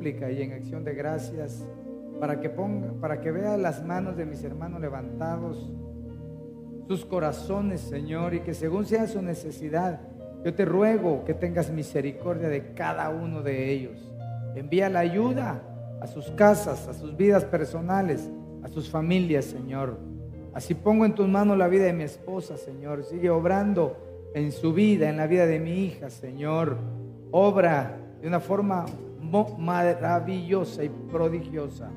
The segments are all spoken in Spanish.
Y en acción de gracias para que ponga, para que vea las manos de mis hermanos levantados, sus corazones, Señor, y que según sea su necesidad, yo te ruego que tengas misericordia de cada uno de ellos. Envía la ayuda a sus casas, a sus vidas personales, a sus familias, Señor. Así pongo en tus manos la vida de mi esposa, Señor. Sigue obrando en su vida, en la vida de mi hija, Señor. Obra de una forma maravillosa y prodigiosa.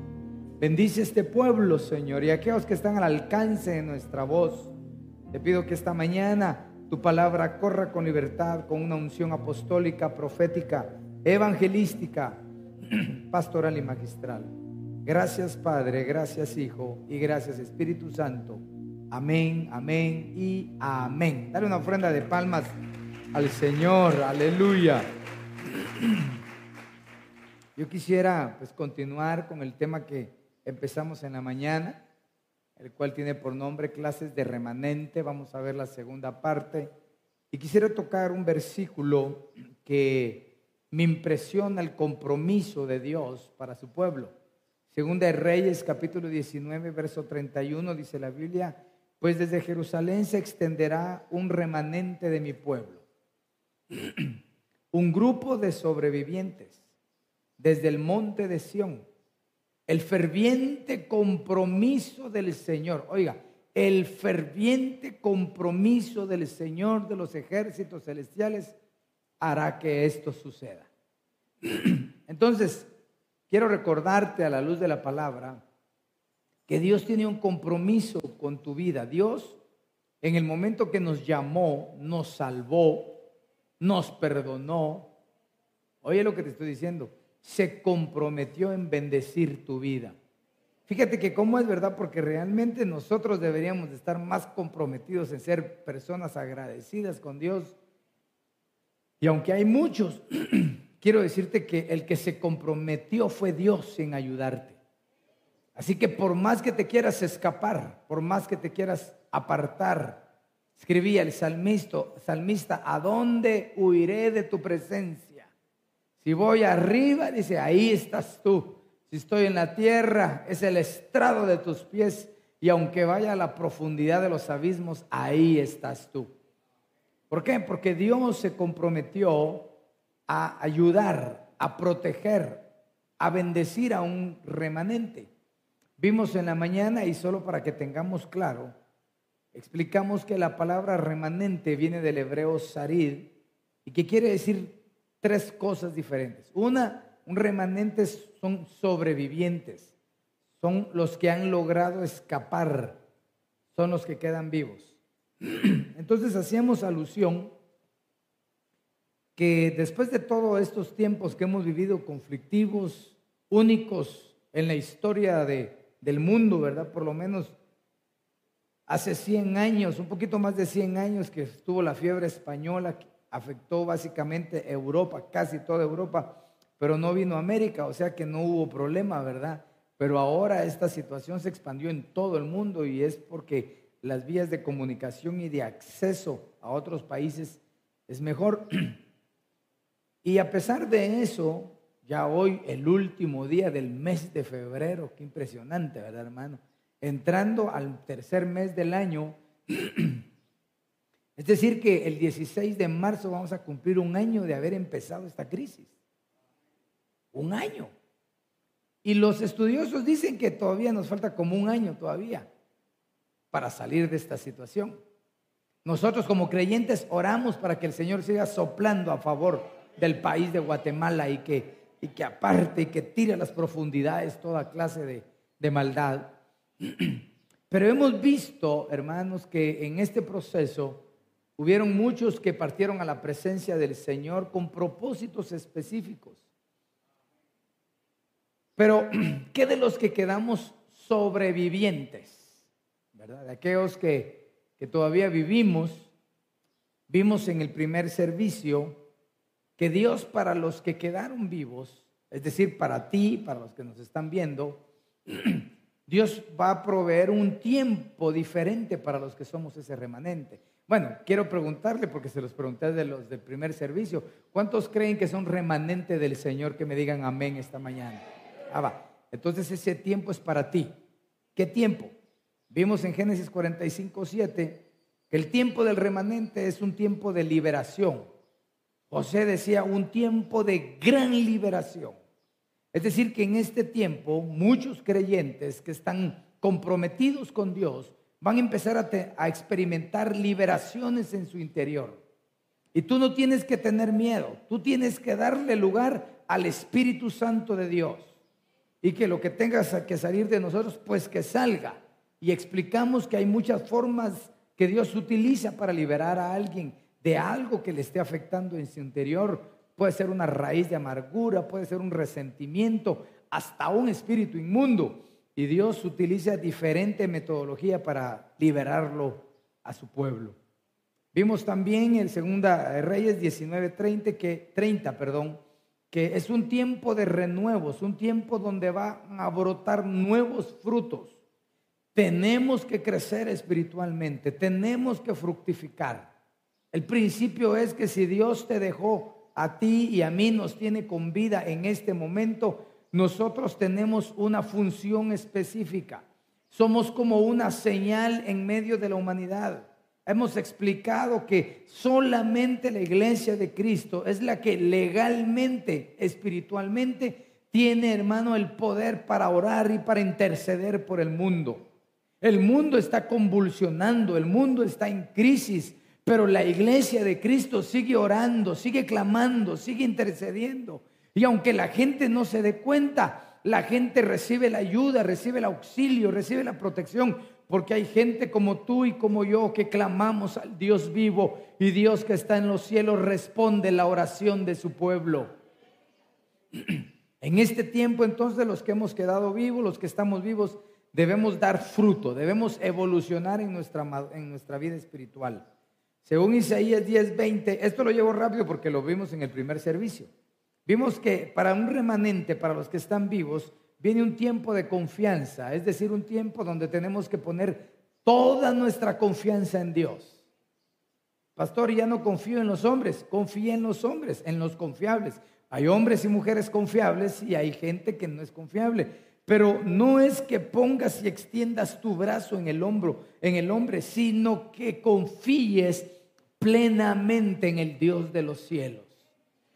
Bendice este pueblo, Señor, y aquellos que están al alcance de nuestra voz. Te pido que esta mañana tu palabra corra con libertad, con una unción apostólica, profética, evangelística, pastoral y magistral. Gracias Padre, gracias Hijo y gracias Espíritu Santo. Amén, amén y amén. Dale una ofrenda de palmas al Señor, aleluya. Yo quisiera pues continuar con el tema que empezamos en la mañana, el cual tiene por nombre clases de remanente. Vamos a ver la segunda parte. Y quisiera tocar un versículo que me impresiona el compromiso de Dios para su pueblo. Segunda de Reyes, capítulo 19, verso 31, dice la Biblia, pues desde Jerusalén se extenderá un remanente de mi pueblo, un grupo de sobrevivientes desde el monte de Sión. El ferviente compromiso del Señor. Oiga, el ferviente compromiso del Señor de los ejércitos celestiales hará que esto suceda. Entonces, quiero recordarte a la luz de la palabra que Dios tiene un compromiso con tu vida. Dios, en el momento que nos llamó, nos salvó, nos perdonó. Oye lo que te estoy diciendo se comprometió en bendecir tu vida. Fíjate que cómo es verdad, porque realmente nosotros deberíamos de estar más comprometidos en ser personas agradecidas con Dios. Y aunque hay muchos, quiero decirte que el que se comprometió fue Dios en ayudarte. Así que por más que te quieras escapar, por más que te quieras apartar, escribía el salmista, salmista, ¿a dónde huiré de tu presencia? Si voy arriba, dice, ahí estás tú. Si estoy en la tierra, es el estrado de tus pies. Y aunque vaya a la profundidad de los abismos, ahí estás tú. ¿Por qué? Porque Dios se comprometió a ayudar, a proteger, a bendecir a un remanente. Vimos en la mañana, y solo para que tengamos claro, explicamos que la palabra remanente viene del hebreo sarid, y que quiere decir tres cosas diferentes. Una, un remanente son sobrevivientes, son los que han logrado escapar, son los que quedan vivos. Entonces hacíamos alusión que después de todos estos tiempos que hemos vivido conflictivos, únicos en la historia de, del mundo, ¿verdad? Por lo menos hace 100 años, un poquito más de 100 años que estuvo la fiebre española, afectó básicamente Europa, casi toda Europa, pero no vino a América, o sea que no hubo problema, ¿verdad? Pero ahora esta situación se expandió en todo el mundo y es porque las vías de comunicación y de acceso a otros países es mejor. Y a pesar de eso, ya hoy, el último día del mes de febrero, qué impresionante, ¿verdad, hermano? Entrando al tercer mes del año, Es decir, que el 16 de marzo vamos a cumplir un año de haber empezado esta crisis. Un año. Y los estudiosos dicen que todavía nos falta como un año todavía para salir de esta situación. Nosotros como creyentes oramos para que el Señor siga soplando a favor del país de Guatemala y que, y que aparte y que tire a las profundidades toda clase de, de maldad. Pero hemos visto, hermanos, que en este proceso hubieron muchos que partieron a la presencia del Señor con propósitos específicos. Pero, ¿qué de los que quedamos sobrevivientes? ¿Verdad? De aquellos que, que todavía vivimos, vimos en el primer servicio que Dios para los que quedaron vivos, es decir, para ti, para los que nos están viendo, Dios va a proveer un tiempo diferente para los que somos ese remanente. Bueno, quiero preguntarle, porque se los pregunté de los del primer servicio, ¿cuántos creen que son remanente del Señor que me digan amén esta mañana? Ah, va. Entonces ese tiempo es para ti. ¿Qué tiempo? Vimos en Génesis 45, 7 que el tiempo del remanente es un tiempo de liberación. José decía un tiempo de gran liberación. Es decir, que en este tiempo muchos creyentes que están comprometidos con Dios van a empezar a, experimentar liberaciones en su interior. Y tú no tienes que tener miedo, tú tienes que darle lugar al Espíritu Santo de Dios. Y que lo que tengas que salir de nosotros, pues que salga. Y explicamos que hay muchas formas que Dios utiliza para liberar a alguien de algo que le esté afectando en su interior puede ser una raíz de amargura, puede ser un resentimiento, hasta un espíritu inmundo. Y Dios utiliza diferente metodología para liberarlo a su pueblo. Vimos también en Segunda Reyes 19:30 que 30, perdón, que es un tiempo de renuevos, un tiempo donde van a brotar nuevos frutos. Tenemos que crecer espiritualmente, tenemos que fructificar. El principio es que si Dios te dejó a ti y a mí nos tiene con vida en este momento, nosotros tenemos una función específica. Somos como una señal en medio de la humanidad. Hemos explicado que solamente la iglesia de Cristo es la que legalmente, espiritualmente, tiene, hermano, el poder para orar y para interceder por el mundo. El mundo está convulsionando, el mundo está en crisis, pero la iglesia de Cristo sigue orando, sigue clamando, sigue intercediendo. Y aunque la gente no se dé cuenta, la gente recibe la ayuda, recibe el auxilio, recibe la protección, porque hay gente como tú y como yo que clamamos al Dios vivo y Dios que está en los cielos responde la oración de su pueblo. En este tiempo entonces los que hemos quedado vivos, los que estamos vivos, debemos dar fruto, debemos evolucionar en nuestra, en nuestra vida espiritual. Según Isaías 10:20, esto lo llevo rápido porque lo vimos en el primer servicio. Vimos que para un remanente, para los que están vivos, viene un tiempo de confianza, es decir, un tiempo donde tenemos que poner toda nuestra confianza en Dios. Pastor, ya no confío en los hombres, confía en los hombres, en los confiables. Hay hombres y mujeres confiables y hay gente que no es confiable. Pero no es que pongas y extiendas tu brazo en el hombro, en el hombre, sino que confíes plenamente en el Dios de los cielos.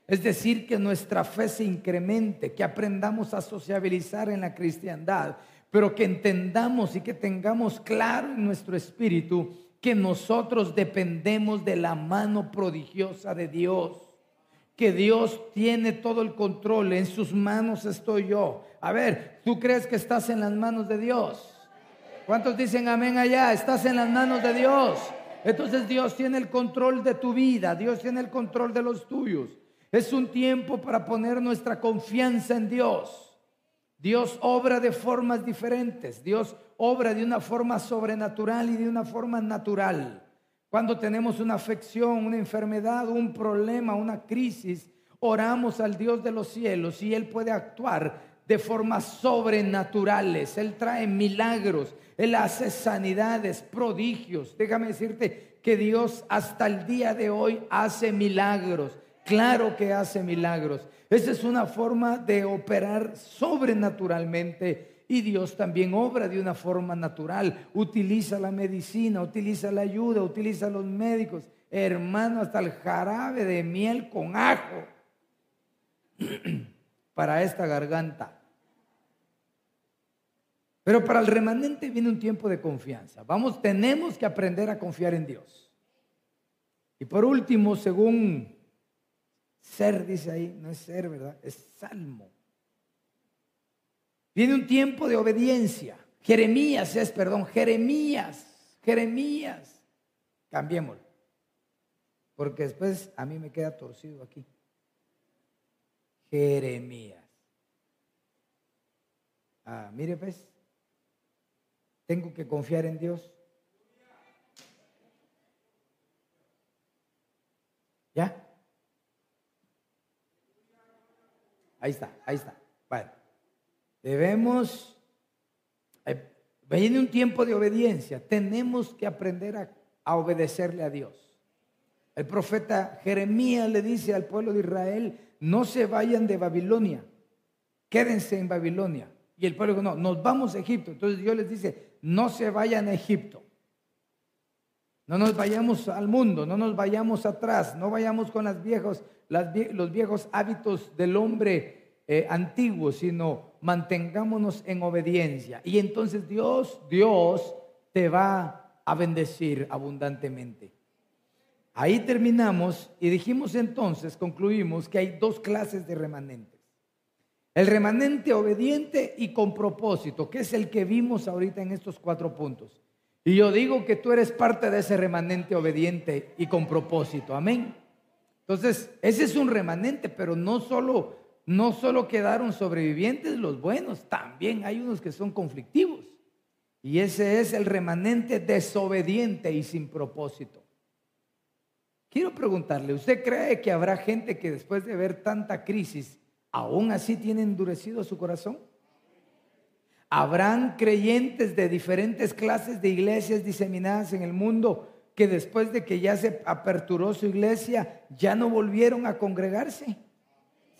Es decir, que nuestra fe se incremente, que aprendamos a sociabilizar en la cristiandad, pero que entendamos y que tengamos claro en nuestro espíritu que nosotros dependemos de la mano prodigiosa de Dios que Dios tiene todo el control, en sus manos estoy yo. A ver, ¿tú crees que estás en las manos de Dios? ¿Cuántos dicen amén allá? Estás en las manos de Dios. Entonces Dios tiene el control de tu vida, Dios tiene el control de los tuyos. Es un tiempo para poner nuestra confianza en Dios. Dios obra de formas diferentes, Dios obra de una forma sobrenatural y de una forma natural. Cuando tenemos una afección, una enfermedad, un problema, una crisis, oramos al Dios de los cielos y Él puede actuar de formas sobrenaturales. Él trae milagros, Él hace sanidades, prodigios. Déjame decirte que Dios hasta el día de hoy hace milagros. Claro que hace milagros. Esa es una forma de operar sobrenaturalmente y Dios también obra de una forma natural. Utiliza la medicina, utiliza la ayuda, utiliza los médicos. Hermano, hasta el jarabe de miel con ajo para esta garganta. Pero para el remanente viene un tiempo de confianza. Vamos, tenemos que aprender a confiar en Dios. Y por último, según ser, dice ahí, no es ser, ¿verdad? Es salmo Viene un tiempo de obediencia. Jeremías es, perdón, Jeremías, Jeremías. Cambiémoslo. Porque después a mí me queda torcido aquí. Jeremías. Ah, mire pues, tengo que confiar en Dios. ¿Ya? Ahí está, ahí está. Bueno, debemos, eh, viene un tiempo de obediencia, tenemos que aprender a, a obedecerle a Dios. El profeta Jeremías le dice al pueblo de Israel, no se vayan de Babilonia, quédense en Babilonia. Y el pueblo dijo, no, nos vamos a Egipto. Entonces Dios les dice, no se vayan a Egipto. No nos vayamos al mundo, no nos vayamos atrás, no vayamos con las viejos, los viejos hábitos del hombre eh, antiguo, sino mantengámonos en obediencia. Y entonces Dios, Dios te va a bendecir abundantemente. Ahí terminamos y dijimos entonces, concluimos que hay dos clases de remanentes. El remanente obediente y con propósito, que es el que vimos ahorita en estos cuatro puntos. Y yo digo que tú eres parte de ese remanente obediente y con propósito. Amén. Entonces, ese es un remanente, pero no solo, no solo quedaron sobrevivientes los buenos, también hay unos que son conflictivos. Y ese es el remanente desobediente y sin propósito. Quiero preguntarle, ¿usted cree que habrá gente que después de ver tanta crisis, aún así tiene endurecido su corazón? Habrán creyentes de diferentes clases de iglesias diseminadas en el mundo que después de que ya se aperturó su iglesia, ya no volvieron a congregarse.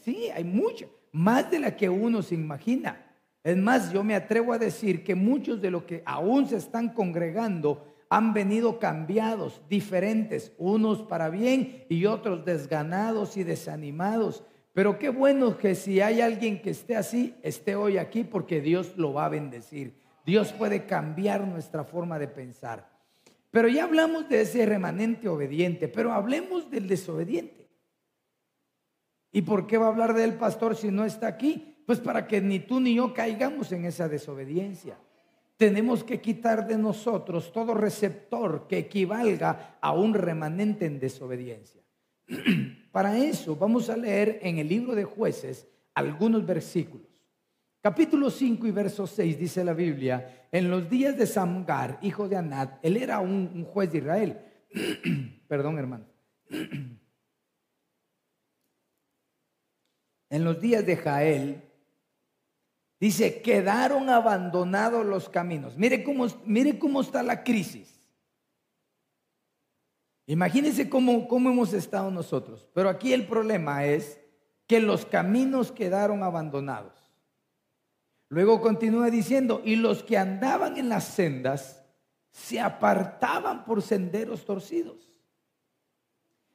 Sí, hay mucho, más de la que uno se imagina. Es más, yo me atrevo a decir que muchos de los que aún se están congregando han venido cambiados, diferentes, unos para bien y otros desganados y desanimados. Pero qué bueno que si hay alguien que esté así, esté hoy aquí porque Dios lo va a bendecir. Dios puede cambiar nuestra forma de pensar. Pero ya hablamos de ese remanente obediente, pero hablemos del desobediente. ¿Y por qué va a hablar del pastor si no está aquí? Pues para que ni tú ni yo caigamos en esa desobediencia. Tenemos que quitar de nosotros todo receptor que equivalga a un remanente en desobediencia. Para eso vamos a leer en el libro de jueces algunos versículos. Capítulo 5 y verso 6 dice la Biblia, en los días de Samgar, hijo de Anat, él era un, juez de Israel. Perdón, hermano. en los días de Jael, dice, quedaron abandonados los caminos. Mire cómo, mire cómo está la crisis. Imagínense cómo, cómo hemos estado nosotros. Pero aquí el problema es que los caminos quedaron abandonados. Luego continúa diciendo, y los que andaban en las sendas se apartaban por senderos torcidos.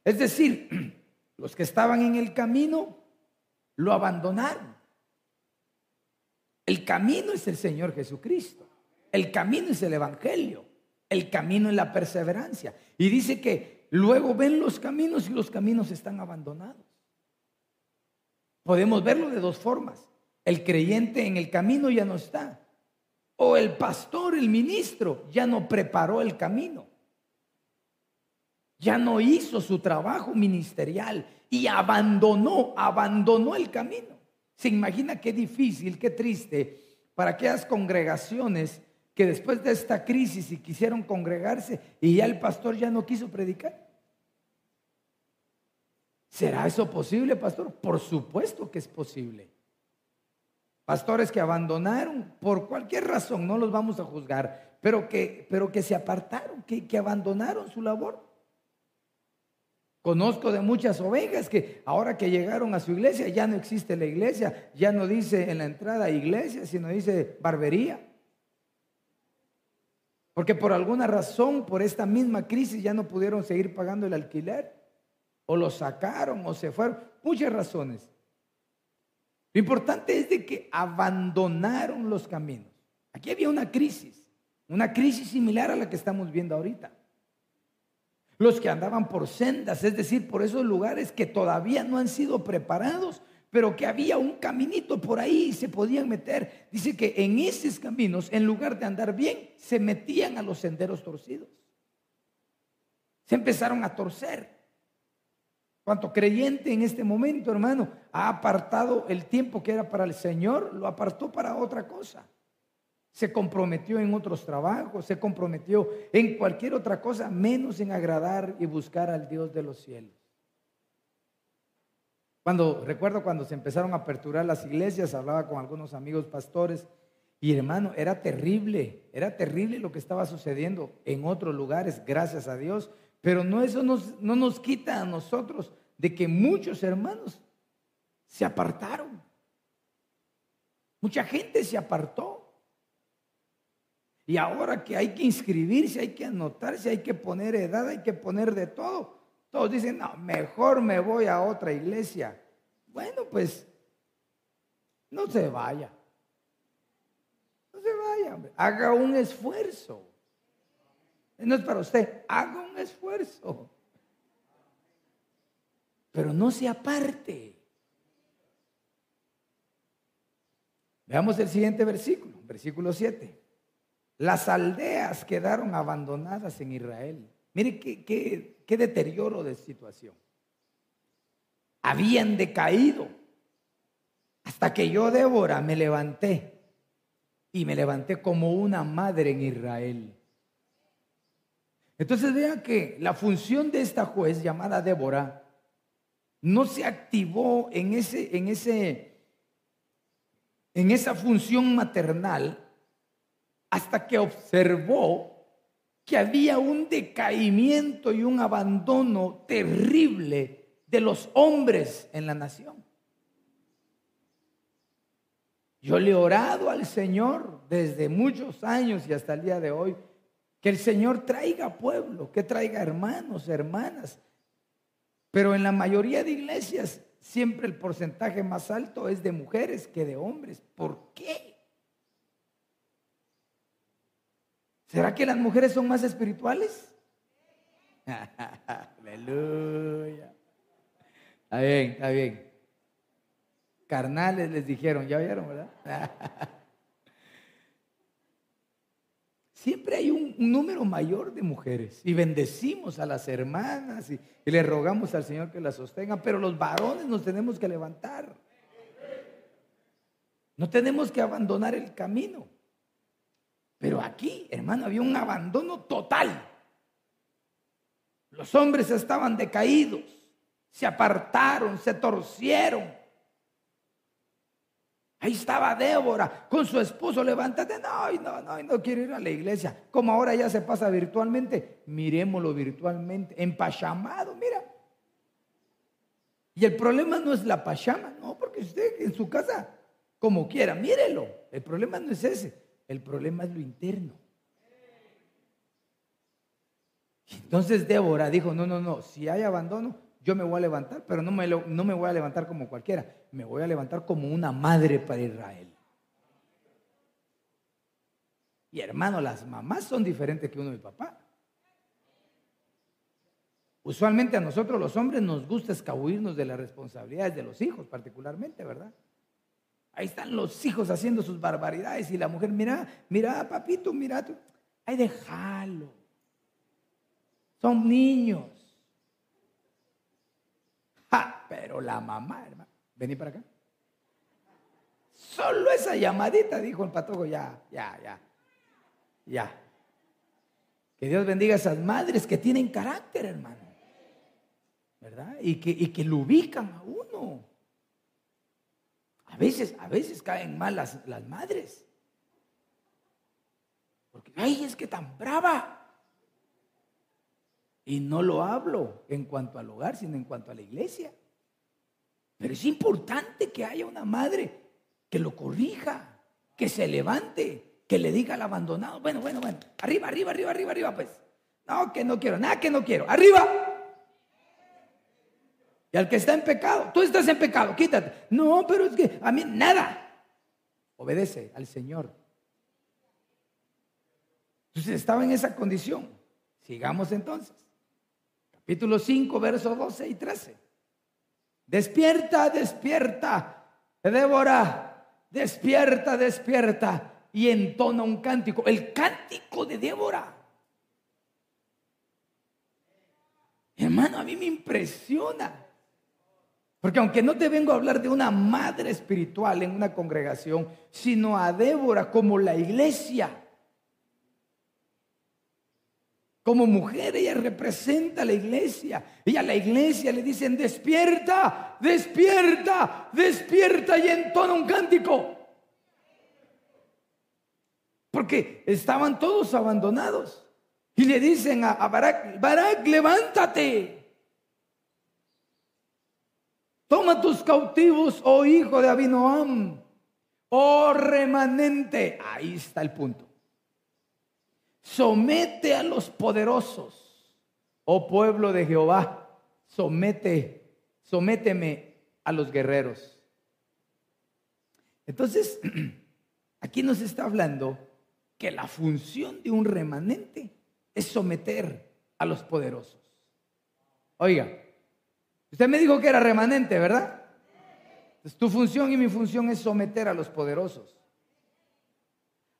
Es decir, los que estaban en el camino lo abandonaron. El camino es el Señor Jesucristo. El camino es el Evangelio. El camino es la perseverancia. Y dice que luego ven los caminos y los caminos están abandonados. Podemos verlo de dos formas. El creyente en el camino ya no está. O el pastor, el ministro, ya no preparó el camino. Ya no hizo su trabajo ministerial y abandonó, abandonó el camino. Se imagina qué difícil, qué triste para aquellas congregaciones que después de esta crisis y quisieron congregarse y ya el pastor ya no quiso predicar. ¿Será eso posible, pastor? Por supuesto que es posible. Pastores que abandonaron por cualquier razón, no los vamos a juzgar, pero que, pero que se apartaron, que, que abandonaron su labor. Conozco de muchas ovejas que ahora que llegaron a su iglesia ya no existe la iglesia, ya no dice en la entrada iglesia, sino dice barbería. Porque por alguna razón, por esta misma crisis, ya no pudieron seguir pagando el alquiler, o lo sacaron, o se fueron, muchas razones. Lo importante es de que abandonaron los caminos. Aquí había una crisis, una crisis similar a la que estamos viendo ahorita. Los que andaban por sendas, es decir, por esos lugares que todavía no han sido preparados, pero que había un caminito por ahí y se podían meter. Dice que en esos caminos, en lugar de andar bien, se metían a los senderos torcidos. Se empezaron a torcer. Cuanto creyente en este momento, hermano, ha apartado el tiempo que era para el Señor, lo apartó para otra cosa. Se comprometió en otros trabajos, se comprometió en cualquier otra cosa, menos en agradar y buscar al Dios de los cielos. Cuando recuerdo cuando se empezaron a aperturar las iglesias, hablaba con algunos amigos pastores y hermano, era terrible, era terrible lo que estaba sucediendo en otros lugares, gracias a Dios, pero no eso nos, no nos quita a nosotros de que muchos hermanos se apartaron. Mucha gente se apartó. Y ahora que hay que inscribirse, hay que anotarse, hay que poner edad, hay que poner de todo. Todos dicen, no, mejor me voy a otra iglesia. Bueno, pues no se vaya. No se vaya, hombre. haga un esfuerzo. No es para usted, haga un esfuerzo. Pero no se aparte. Veamos el siguiente versículo, versículo 7. Las aldeas quedaron abandonadas en Israel. Mire qué, qué deterioro de situación. Habían decaído hasta que yo, Débora, me levanté y me levanté como una madre en Israel. Entonces vean que la función de esta juez llamada Débora no se activó en ese, en ese, en esa función maternal hasta que observó que había un decaimiento y un abandono terrible de los hombres en la nación. Yo le he orado al Señor desde muchos años y hasta el día de hoy, que el Señor traiga pueblo, que traiga hermanos, hermanas. Pero en la mayoría de iglesias siempre el porcentaje más alto es de mujeres que de hombres. ¿Por qué? ¿Será que las mujeres son más espirituales? Aleluya. Está bien, está bien. Carnales les dijeron, ya vieron, ¿verdad? Siempre hay un, número mayor de mujeres y bendecimos a las hermanas y, y le rogamos al Señor que las sostenga, pero los varones nos tenemos que levantar. No tenemos que abandonar el camino. Pero aquí, hermano, había un abandono total. Los hombres estaban decaídos, se apartaron, se torcieron. Ahí estaba Débora con su esposo, levántate, no, no, no, no quiero ir a la iglesia. Como ahora ya se pasa virtualmente, miremoslo virtualmente, en Pachamado, mira. Y el problema no es la Pachama, no, porque usted en su casa, como quiera, mírelo. El problema no es ese. El problema es lo interno. Entonces Débora dijo, no, no, no, si hay abandono, yo me voy a levantar, pero no me, no me voy a levantar como cualquiera, me voy a levantar como una madre para Israel. Y hermano, las mamás son diferentes que uno y papá. Usualmente a nosotros los hombres nos gusta escabuirnos de las responsabilidades de los hijos, particularmente, ¿verdad? Ahí están los hijos haciendo sus barbaridades y la mujer, mira, mira, papito, mira tú. Ay, déjalo. Son niños. Ja, pero la mamá, hermano, vení para acá. Solo esa llamadita, dijo el patojo, ya, ya, ya, ya. Que Dios bendiga a esas madres que tienen carácter, hermano. ¿Verdad? Y que, y que lo ubican a uno. A veces, a veces caen mal las, las madres. Porque, ay, es que tan brava. Y no lo hablo en cuanto al hogar, sino en cuanto a la iglesia. Pero es importante que haya una madre que lo corrija, que se levante, que le diga al abandonado, bueno, bueno, bueno, arriba, arriba, arriba, arriba, arriba, pues. No, que no quiero, nada que no quiero, arriba. Y al que está en pecado, tú estás en pecado, quítate. No, pero es que a mí nada. Obedece al Señor. Entonces estaba en esa condición. Sigamos entonces. Capítulo 5, versos 12 y 13. despierta, despierta, Débora, despierta, despierta. Y entona un cántico, el cántico de Débora. Hermano, a mí me impresiona. Porque aunque no te vengo a hablar de una madre espiritual en una congregación, sino a Débora como la iglesia. Como mujer ella representa a la iglesia. Y a la iglesia le dicen, despierta, despierta, despierta y entona un cántico. Porque estaban todos abandonados. Y le dicen a, a Barak, Barak, levántate. Toma tus cautivos, oh hijo de Abinoam, oh remanente. Ahí está el punto. Somete a los poderosos, oh pueblo de Jehová. Somete, sométeme a los guerreros. Entonces, aquí nos está hablando que la función de un remanente es someter a los poderosos. Oiga, Usted me dijo que era remanente, ¿verdad? tu función y mi función es someter a los poderosos.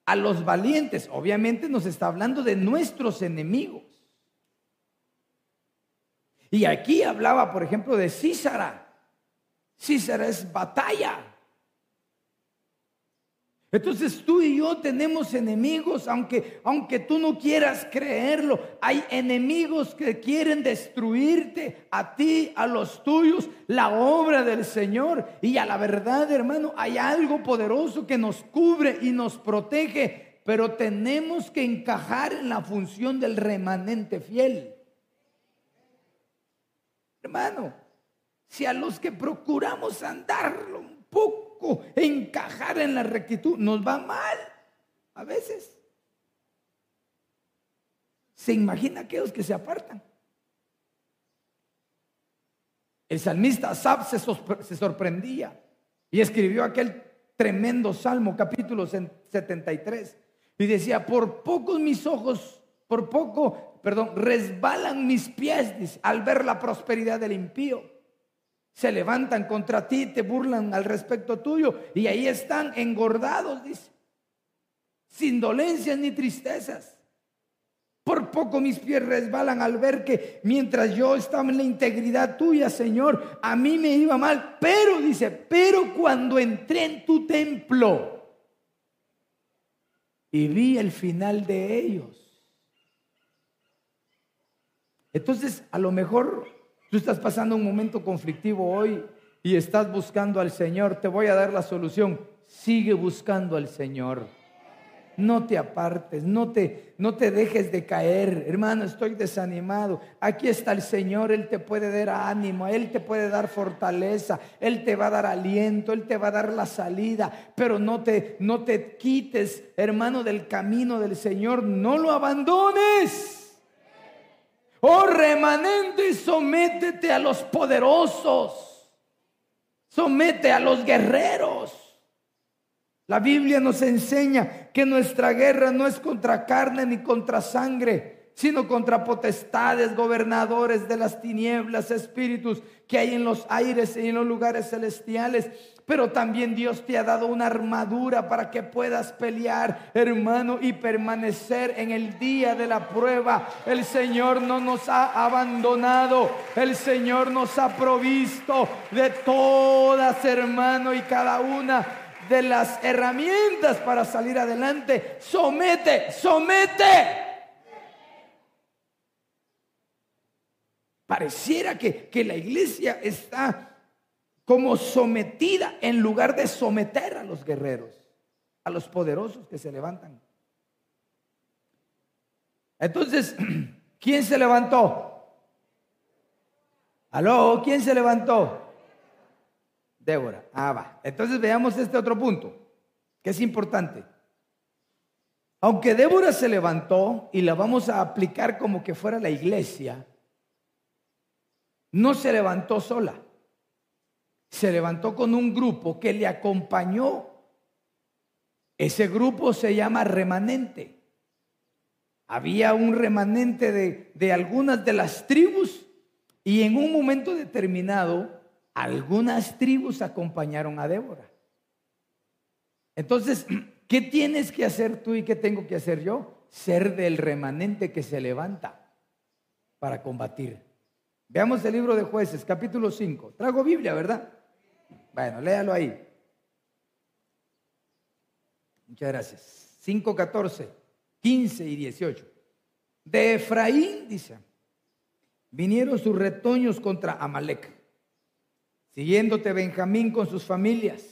A los valientes, obviamente nos está hablando de nuestros enemigos. Y aquí hablaba, por ejemplo, de Císara. Císara es batalla. Entonces tú y yo tenemos enemigos, aunque, aunque tú no quieras creerlo, hay enemigos que quieren destruirte a ti, a los tuyos, la obra del Señor. Y a la verdad, hermano, hay algo poderoso que nos cubre y nos protege, pero tenemos que encajar en la función del remanente fiel. Hermano, si a los que procuramos andarlo un poco, encajar en la rectitud, nos va mal a veces. ¿Se imagina aquellos que se apartan? El salmista Asaf se, se sorprendía y escribió aquel tremendo salmo, capítulo 73, y decía, por pocos mis ojos, por poco, perdón, resbalan mis pies al ver la prosperidad del impío se levantan contra ti, te burlan al respecto tuyo y ahí están engordados, dice, sin dolencias ni tristezas. Por poco mis pies resbalan al ver que mientras yo estaba en la integridad tuya, Señor, a mí me iba mal. Pero, dice, pero cuando entré en tu templo y vi el final de ellos. Entonces, a lo mejor Tú estás pasando un momento conflictivo hoy y estás buscando al Señor. Te voy a dar la solución. Sigue buscando al Señor. No te apartes, no te, no te dejes de caer. Hermano, estoy desanimado. Aquí está el Señor, Él te puede dar ánimo, Él te puede dar fortaleza, Él te va a dar aliento, Él te va a dar la salida. Pero no te, no te quites, hermano, del camino del Señor. No lo abandones. Oh remanente, sométete a los poderosos. Somete a los guerreros. La Biblia nos enseña que nuestra guerra no es contra carne ni contra sangre, sino contra potestades, gobernadores de las tinieblas, espíritus que hay en los aires y en los lugares celestiales. Pero también Dios te ha dado una armadura para que puedas pelear, hermano, y permanecer en el día de la prueba. El Señor no nos ha abandonado. El Señor nos ha provisto de todas, hermano, y cada una de las herramientas para salir adelante. Somete, somete. Pareciera que, que la iglesia está como sometida en lugar de someter a los guerreros, a los poderosos que se levantan. Entonces, ¿quién se levantó? ¿Aló? ¿Quién se levantó? Débora. Ah, va. Entonces veamos este otro punto, que es importante. Aunque Débora se levantó y la vamos a aplicar como que fuera la iglesia, no se levantó sola se levantó con un grupo que le acompañó. Ese grupo se llama remanente. Había un remanente de, algunas de las tribus y en un momento determinado algunas tribus acompañaron a Débora. Entonces, ¿qué tienes que hacer tú y qué tengo que hacer yo? Ser del remanente que se levanta para combatir. Veamos el libro de jueces, capítulo 5. Trago Biblia, ¿verdad? Bueno, léalo ahí. Muchas gracias. 5, 14, 15 y 18. De Efraín, dice, vinieron sus retoños contra Amalek, siguiéndote Benjamín con sus familias.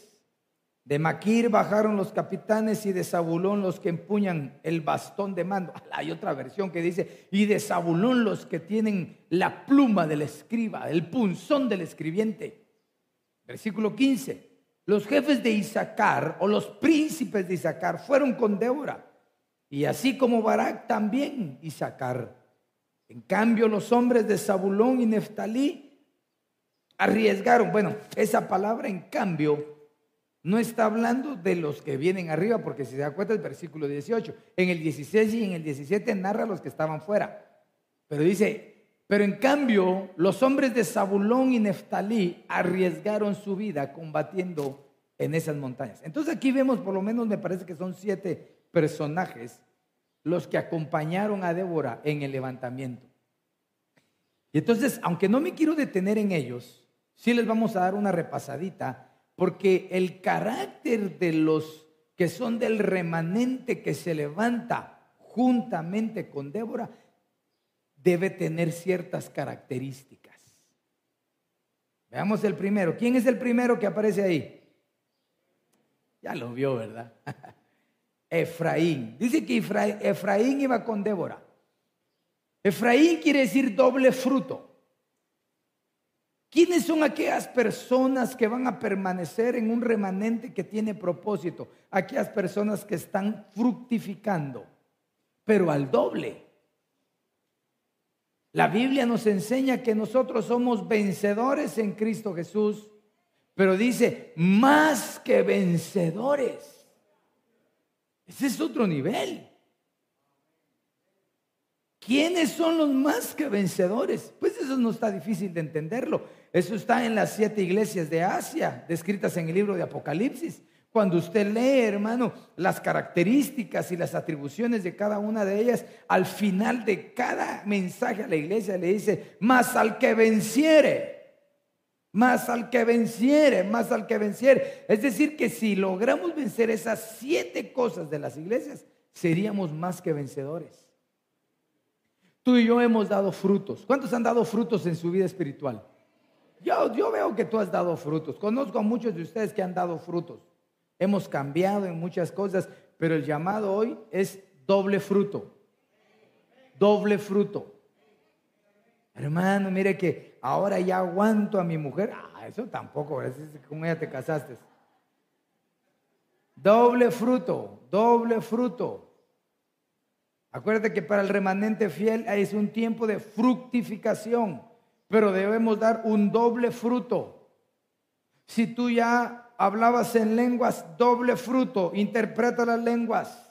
De Maquir bajaron los capitanes y de Zabulón los que empuñan el bastón de mando. Hay otra versión que dice, y de Zabulón los que tienen la pluma del escriba, el punzón del escribiente. Versículo 15. Los jefes de Isaacar o los príncipes de Isaacar fueron con Débora. Y así como Barak también Isaacar. En cambio, los hombres de Zabulón y Neftalí arriesgaron. Bueno, esa palabra en cambio no está hablando de los que vienen arriba, porque si se da cuenta el versículo 18, en el 16 y en el 17 narra los que estaban fuera. Pero dice, pero en cambio los hombres de Zabulón y Neftalí arriesgaron su vida combatiendo en esas montañas. Entonces aquí vemos, por lo menos me parece que son siete personajes los que acompañaron a Débora en el levantamiento. Y entonces, aunque no me quiero detener en ellos, sí les vamos a dar una repasadita porque el carácter de los que son del remanente que se levanta juntamente con Débora debe tener ciertas características. Veamos el primero. ¿Quién es el primero que aparece ahí? Ya lo vio, ¿verdad? Efraín. Dice que Efraín iba con Débora. Efraín quiere decir doble fruto. ¿Quiénes son aquellas personas que van a permanecer en un remanente que tiene propósito? Aquellas personas que están fructificando, pero al doble. La Biblia nos enseña que nosotros somos vencedores en Cristo Jesús, pero dice, más que vencedores. Ese es otro nivel. ¿Quiénes son los más que vencedores? Pues eso no está difícil de entenderlo. Eso está en las siete iglesias de Asia, descritas en el libro de Apocalipsis. Cuando usted lee, hermano, las características y las atribuciones de cada una de ellas, al final de cada mensaje a la iglesia le dice, más al que venciere, más al que venciere, más al que venciere. Es decir, que si logramos vencer esas siete cosas de las iglesias, seríamos más que vencedores. Tú y yo hemos dado frutos. ¿Cuántos han dado frutos en su vida espiritual? Yo, yo veo que tú has dado frutos. Conozco a muchos de ustedes que han dado frutos. Hemos cambiado en muchas cosas, pero el llamado hoy es doble fruto. Doble fruto. Hermano, mire que ahora ya aguanto a mi mujer. Ah, eso tampoco, con ella te casaste. Doble fruto, doble fruto. Acuérdate que para el remanente fiel es un tiempo de fructificación, pero debemos dar un doble fruto. Si tú ya hablabas en lenguas, doble fruto, interpreta las lenguas.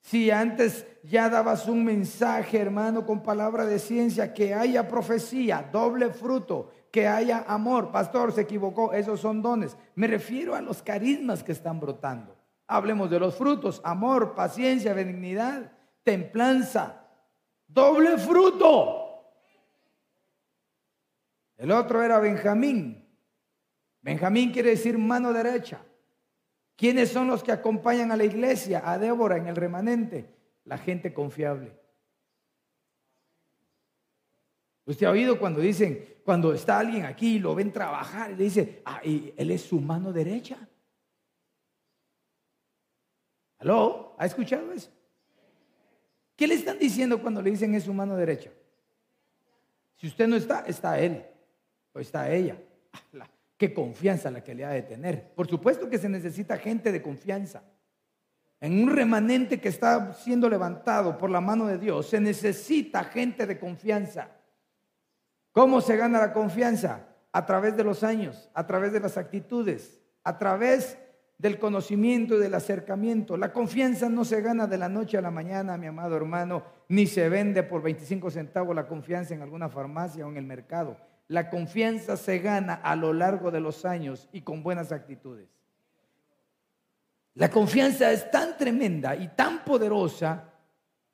Si antes ya dabas un mensaje, hermano, con palabra de ciencia, que haya profecía, doble fruto, que haya amor. Pastor, se equivocó, esos son dones. Me refiero a los carismas que están brotando. Hablemos de los frutos, amor, paciencia, benignidad, templanza. Doble fruto. El otro era Benjamín. Benjamín quiere decir mano derecha. ¿Quiénes son los que acompañan a la iglesia, a Débora en el remanente? La gente confiable. Usted ha oído cuando dicen, cuando está alguien aquí y lo ven trabajar y le dice, ah, él es su mano derecha. ¿Aló? ¿Ha escuchado eso? ¿Qué le están diciendo cuando le dicen es su mano derecha? Si usted no está, está él o está ella. qué confianza la que le ha de tener. Por supuesto que se necesita gente de confianza. En un remanente que está siendo levantado por la mano de Dios, se necesita gente de confianza. ¿Cómo se gana la confianza? A través de los años, a través de las actitudes, a través del conocimiento y del acercamiento. La confianza no se gana de la noche a la mañana, mi amado hermano, ni se vende por 25 centavos la confianza en alguna farmacia o en el mercado. La confianza se gana a lo largo de los años y con buenas actitudes. La confianza es tan tremenda y tan poderosa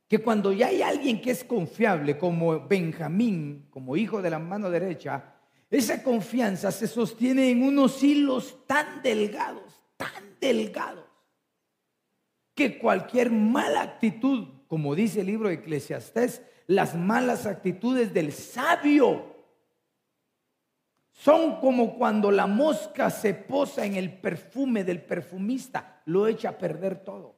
que cuando ya hay alguien que es confiable, como Benjamín, como hijo de la mano derecha, esa confianza se sostiene en unos hilos tan delgados, tan delgados, que cualquier mala actitud, como dice el libro de Eclesiastés, las malas actitudes del sabio son como cuando la mosca se posa en el perfume del perfumista, lo echa a perder todo.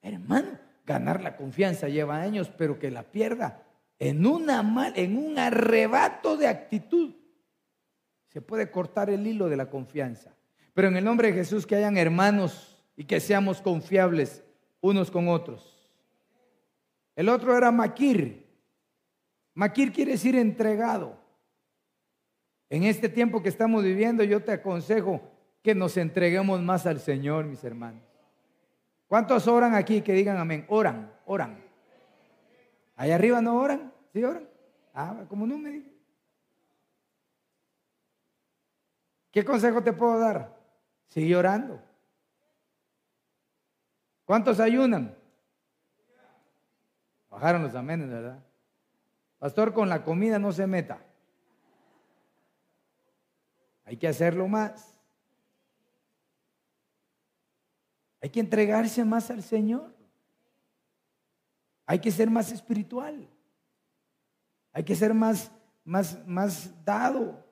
Hermano, ganar la confianza lleva años, pero que la pierda en, una mal, en un arrebato de actitud, se puede cortar el hilo de la confianza. Pero en el nombre de Jesús que hayan hermanos y que seamos confiables unos con otros. El otro era Maquir. Maquir quiere decir entregado. En este tiempo que estamos viviendo, yo te aconsejo que nos entreguemos más al Señor, mis hermanos. ¿Cuántos oran aquí que digan amén? Oran, oran. Allá arriba no oran, ¿sí oran? Ah, como no me digan. ¿Qué consejo te puedo dar? Sigue orando. ¿Cuántos ayunan? Bajaron los amenes, ¿verdad? Pastor, con la comida no se meta. Hay que hacerlo más. Hay que entregarse más al Señor. Hay que ser más espiritual. Hay que ser más, más, más dado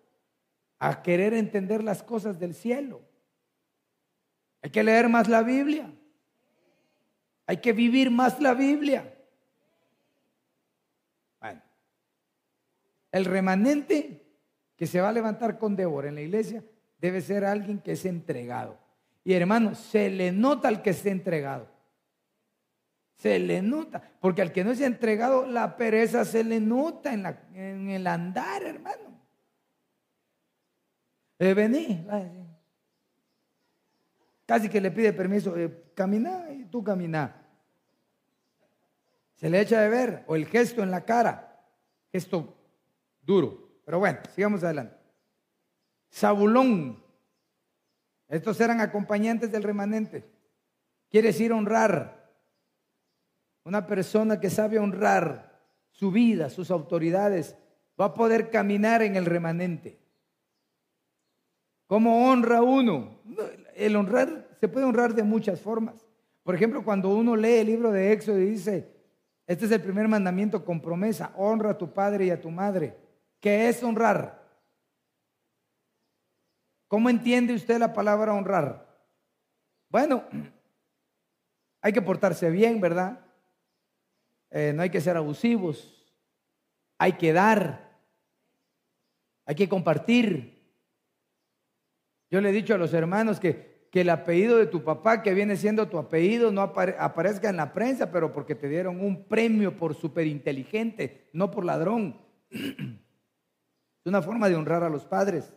a querer entender las cosas del cielo. Hay que leer más la Biblia. Hay que vivir más la Biblia. Bueno, el remanente que se va a levantar con Débora en la iglesia debe ser alguien que es entregado. Y hermano, se le nota al que esté entregado. Se le nota, porque al que no se ha entregado la pereza se le nota en, la, en el andar, hermano. Eh, vení, casi que le pide permiso, eh, camina y tú camina. Se le echa de ver, o el gesto en la cara, gesto duro. Pero bueno, sigamos adelante. Zabulón, estos eran acompañantes del remanente. Quiere decir honrar. Una persona que sabe honrar su vida, sus autoridades, va a poder caminar en el remanente. ¿Cómo honra uno? El honrar se puede honrar de muchas formas. Por ejemplo, cuando uno lee el libro de Éxodo y dice, este es el primer mandamiento con promesa, honra a tu padre y a tu madre. ¿Qué es honrar? ¿Cómo entiende usted la palabra honrar? Bueno, hay que portarse bien, ¿verdad? Eh, no hay que ser abusivos, hay que dar, hay que compartir. Yo le he dicho a los hermanos que, que el apellido de tu papá, que viene siendo tu apellido, no aparezca en la prensa, pero porque te dieron un premio por superinteligente, no por ladrón. Una forma de honrar a los padres.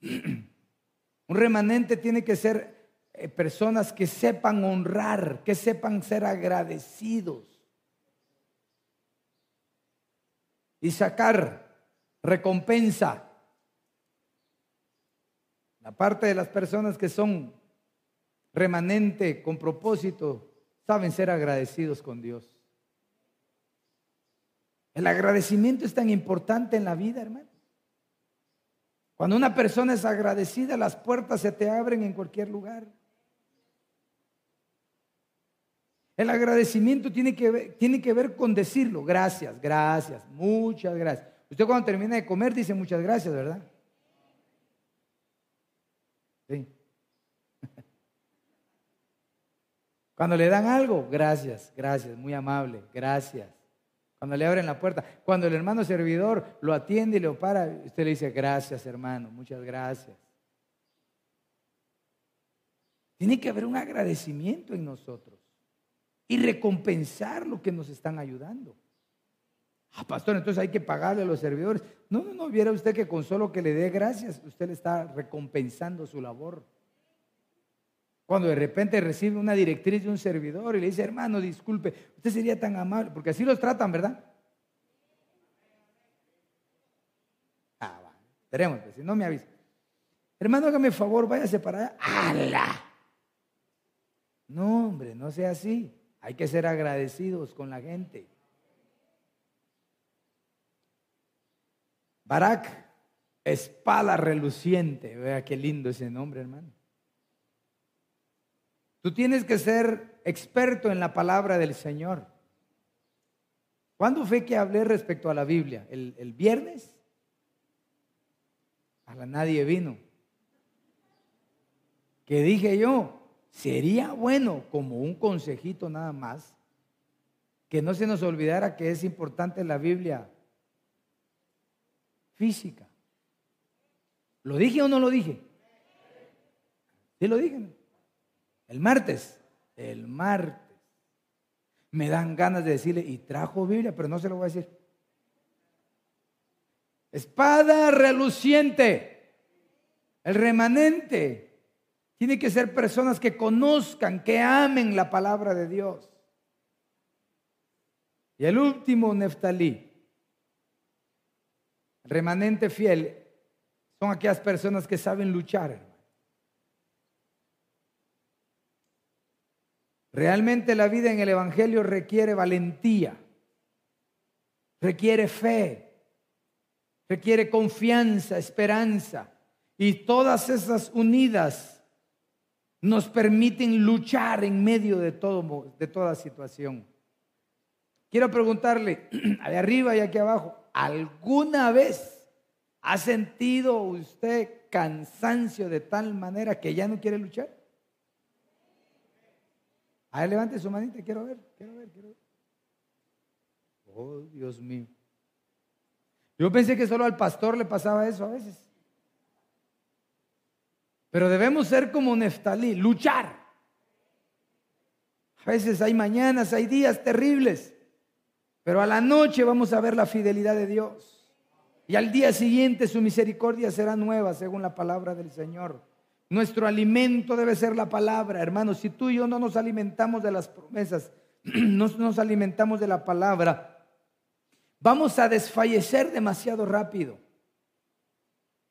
Un remanente tiene que ser eh, personas que sepan honrar, que sepan ser agradecidos. y sacar recompensa. La parte de las personas que son remanente con propósito saben ser agradecidos con Dios. El agradecimiento es tan importante en la vida, hermano. Cuando una persona es agradecida, las puertas se te abren en cualquier lugar. El agradecimiento tiene que, ver, tiene que ver con decirlo, gracias, gracias, muchas gracias. Usted cuando termina de comer dice muchas gracias, ¿verdad? Sí. Cuando le dan algo, gracias, gracias, muy amable, gracias. Cuando le abren la puerta, cuando el hermano servidor lo atiende y lo para, usted le dice, gracias hermano, muchas gracias. Tiene que haber un agradecimiento en nosotros y recompensar lo que nos están ayudando. Ah, pastor, entonces hay que pagarle a los servidores. No, no, no, viera usted que con solo que le dé gracias, usted le está recompensando su labor. Cuando de repente recibe una directriz de un servidor y le dice, hermano, disculpe, usted sería tan amable, porque así los tratan, ¿verdad? Esperemos, pues, si no me avisa. Hermano, hágame favor, váyase para allá. No, hombre, no sea así. Hay que ser agradecidos con la gente. Barak, espada reluciente. Vea qué lindo ese nombre, hermano. Tú tienes que ser experto en la palabra del Señor. ¿Cuándo fue que hablé respecto a la Biblia? ¿El, viernes? A la nadie vino. ¿Qué dije yo? Sería bueno, como un consejito nada más, que no se nos olvidara que es importante la Biblia física. ¿Lo dije o no lo dije? Sí lo dije. El martes. El martes. Me dan ganas de decirle, y trajo Biblia, pero no se lo voy a decir. Espada reluciente. El remanente tiene que ser personas que conozcan, que amen la palabra de Dios. Y el último, Neftalí, remanente fiel, son aquellas personas que saben luchar. Realmente la vida en el Evangelio requiere valentía, requiere fe, requiere confianza, esperanza. Y todas esas unidas nos permiten luchar en medio de, todo, de toda situación. Quiero preguntarle, de arriba y aquí abajo, ¿alguna vez ha sentido usted cansancio de tal manera que ya no quiere luchar? A ver, levante su manita, quiero ver, quiero ver, quiero ver. Oh, Dios mío. Yo pensé que solo al pastor le pasaba eso a veces. Pero debemos ser como Neftalí, luchar. A veces hay mañanas, hay días terribles, pero a la noche vamos a ver la fidelidad de Dios. Y al día siguiente su misericordia será nueva, según la palabra del Señor. Nuestro alimento debe ser la palabra, hermanos. Si tú y yo no nos alimentamos de las promesas, no nos alimentamos de la palabra, vamos a desfallecer demasiado rápido.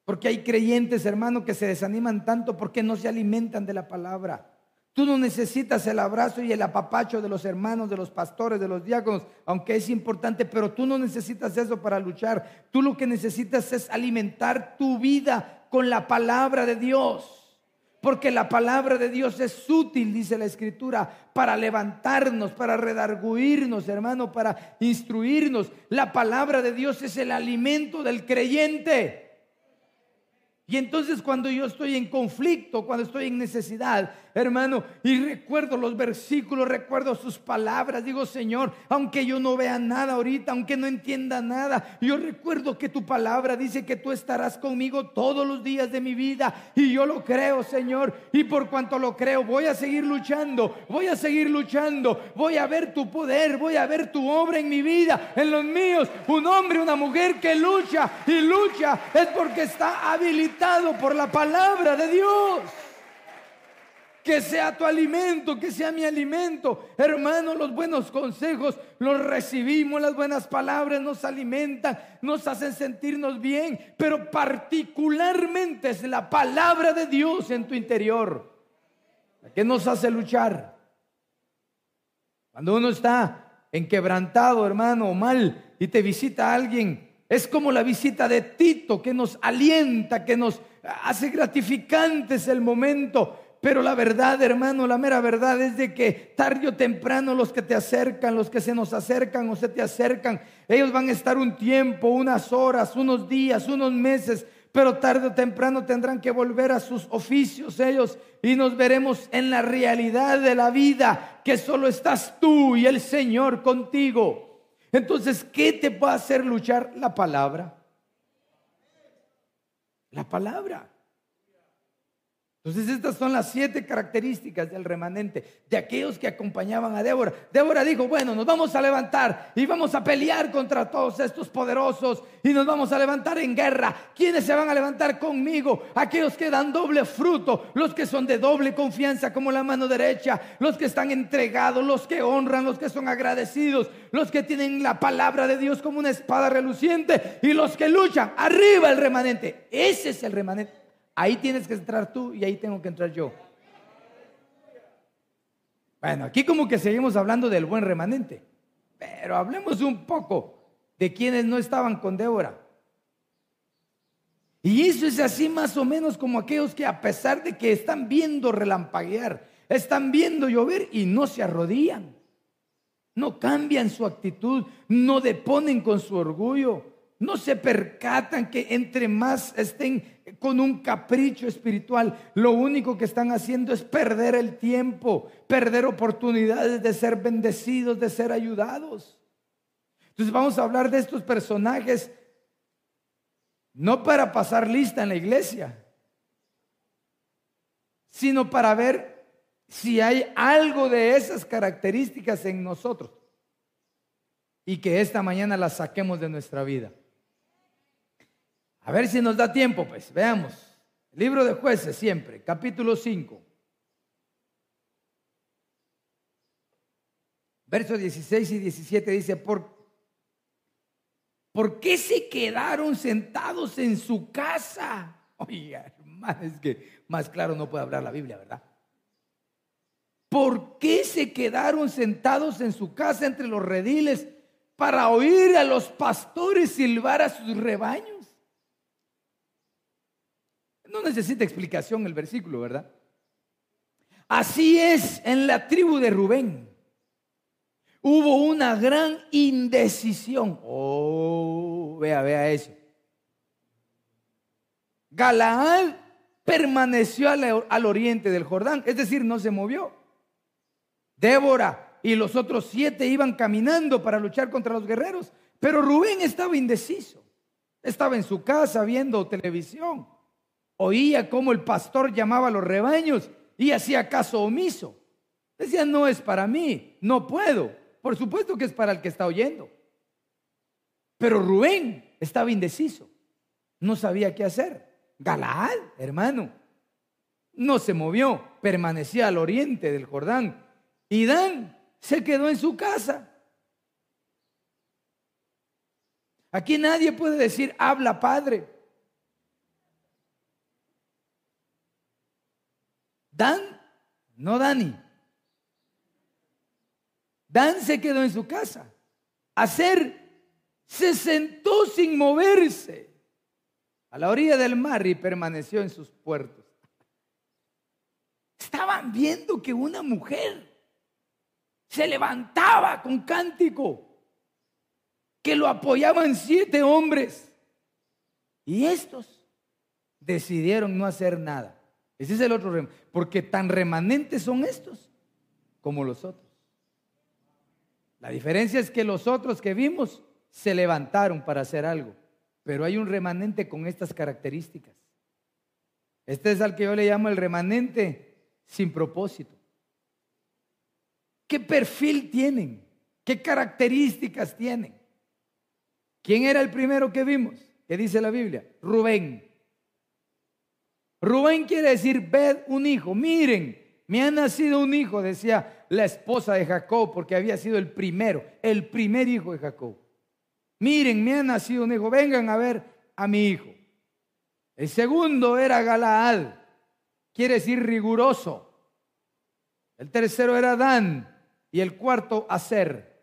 Porque hay creyentes, hermano, que se desaniman tanto porque no se alimentan de la palabra. Tú no necesitas el abrazo y el apapacho de los hermanos, de los pastores, de los diáconos, aunque es importante, pero tú no necesitas eso para luchar. Tú lo que necesitas es alimentar tu vida con la palabra de Dios. Porque la palabra de Dios es útil, dice la escritura, para levantarnos, para redarguirnos, hermano, para instruirnos. La palabra de Dios es el alimento del creyente. Y entonces cuando yo estoy en conflicto, cuando estoy en necesidad, hermano, y recuerdo los versículos, recuerdo sus palabras, digo, Señor, aunque yo no vea nada ahorita, aunque no entienda nada, yo recuerdo que tu palabra dice que tú estarás conmigo todos los días de mi vida. Y yo lo creo, Señor. Y por cuanto lo creo, voy a seguir luchando, voy a seguir luchando, voy a ver tu poder, voy a ver tu obra en mi vida, en los míos. Un hombre, una mujer que lucha y lucha es porque está habilitado por la palabra de Dios. Que sea tu alimento, que sea mi alimento. Hermano, los buenos consejos los recibimos, las buenas palabras nos alimentan, nos hacen sentirnos bien, pero particularmente es la palabra de Dios en tu interior la que nos hace luchar. Cuando uno está enquebrantado, hermano, o mal, y te visita alguien es como la visita de Tito que nos alienta, que nos hace gratificantes el momento. Pero la verdad, hermano, la mera verdad es de que tarde o temprano los que te acercan, los que se nos acercan o se te acercan, ellos van a estar un tiempo, unas horas, unos días, unos meses, pero tarde o temprano tendrán que volver a sus oficios ellos y nos veremos en la realidad de la vida, que solo estás tú y el Señor contigo. Entonces, ¿qué te va a hacer luchar? La palabra. La palabra. Entonces estas son las siete características del remanente, de aquellos que acompañaban a Débora. Débora dijo, bueno, nos vamos a levantar y vamos a pelear contra todos estos poderosos y nos vamos a levantar en guerra. ¿Quiénes se van a levantar conmigo? Aquellos que dan doble fruto, los que son de doble confianza como la mano derecha, los que están entregados, los que honran, los que son agradecidos, los que tienen la palabra de Dios como una espada reluciente y los que luchan. Arriba el remanente. Ese es el remanente. Ahí tienes que entrar tú y ahí tengo que entrar yo. Bueno, aquí como que seguimos hablando del buen remanente, pero hablemos un poco de quienes no estaban con Débora. Y eso es así más o menos como aquellos que a pesar de que están viendo relampaguear, están viendo llover y no se arrodillan, no cambian su actitud, no deponen con su orgullo, no se percatan que entre más estén con un capricho espiritual, lo único que están haciendo es perder el tiempo, perder oportunidades de ser bendecidos, de ser ayudados. Entonces vamos a hablar de estos personajes no para pasar lista en la iglesia, sino para ver si hay algo de esas características en nosotros y que esta mañana las saquemos de nuestra vida. A ver si nos da tiempo, pues veamos. libro de jueces siempre, capítulo 5. Versos 16 y 17 dice, ¿por, ¿por qué se quedaron sentados en su casa? Oiga, hermano, es que más claro no puede hablar la Biblia, ¿verdad? ¿Por qué se quedaron sentados en su casa entre los rediles para oír a los pastores silbar a sus rebaños? No necesita explicación el versículo, ¿verdad? Así es en la tribu de Rubén. Hubo una gran indecisión. Oh, vea, vea eso. Galaad permaneció al, al, oriente del Jordán, es decir, no se movió. Débora y los otros siete iban caminando para luchar contra los guerreros, pero Rubén estaba indeciso. Estaba en su casa viendo televisión oía cómo el pastor llamaba a los rebaños y hacía caso omiso. Decía, no es para mí, no puedo. Por supuesto que es para el que está oyendo. Pero Rubén estaba indeciso, no sabía qué hacer. Galaad, hermano, no se movió, permanecía al oriente del Jordán. Y Dan se quedó en su casa. Aquí nadie puede decir, habla padre. Dan, no Dani. Dan se quedó en su casa. Hacer se sentó sin moverse a la orilla del mar y permaneció en sus puertos. Estaban viendo que una mujer se levantaba con cántico, que lo apoyaban siete hombres. Y estos decidieron no hacer nada. Ese es el otro remanente. Porque tan remanentes son estos como los otros. La diferencia es que los otros que vimos se levantaron para hacer algo. Pero hay un remanente con estas características. Este es al que yo le llamo el remanente sin propósito. ¿Qué perfil tienen? ¿Qué características tienen? ¿Quién era el primero que vimos? ¿Qué dice la Biblia? Rubén. Rubén quiere decir, ved un hijo. Miren, me ha nacido un hijo, decía la esposa de Jacob, porque había sido el primero, el primer hijo de Jacob. Miren, me ha nacido un hijo, vengan a ver a mi hijo. El segundo era Galaad, quiere decir riguroso. El tercero era Dan y el cuarto Aser.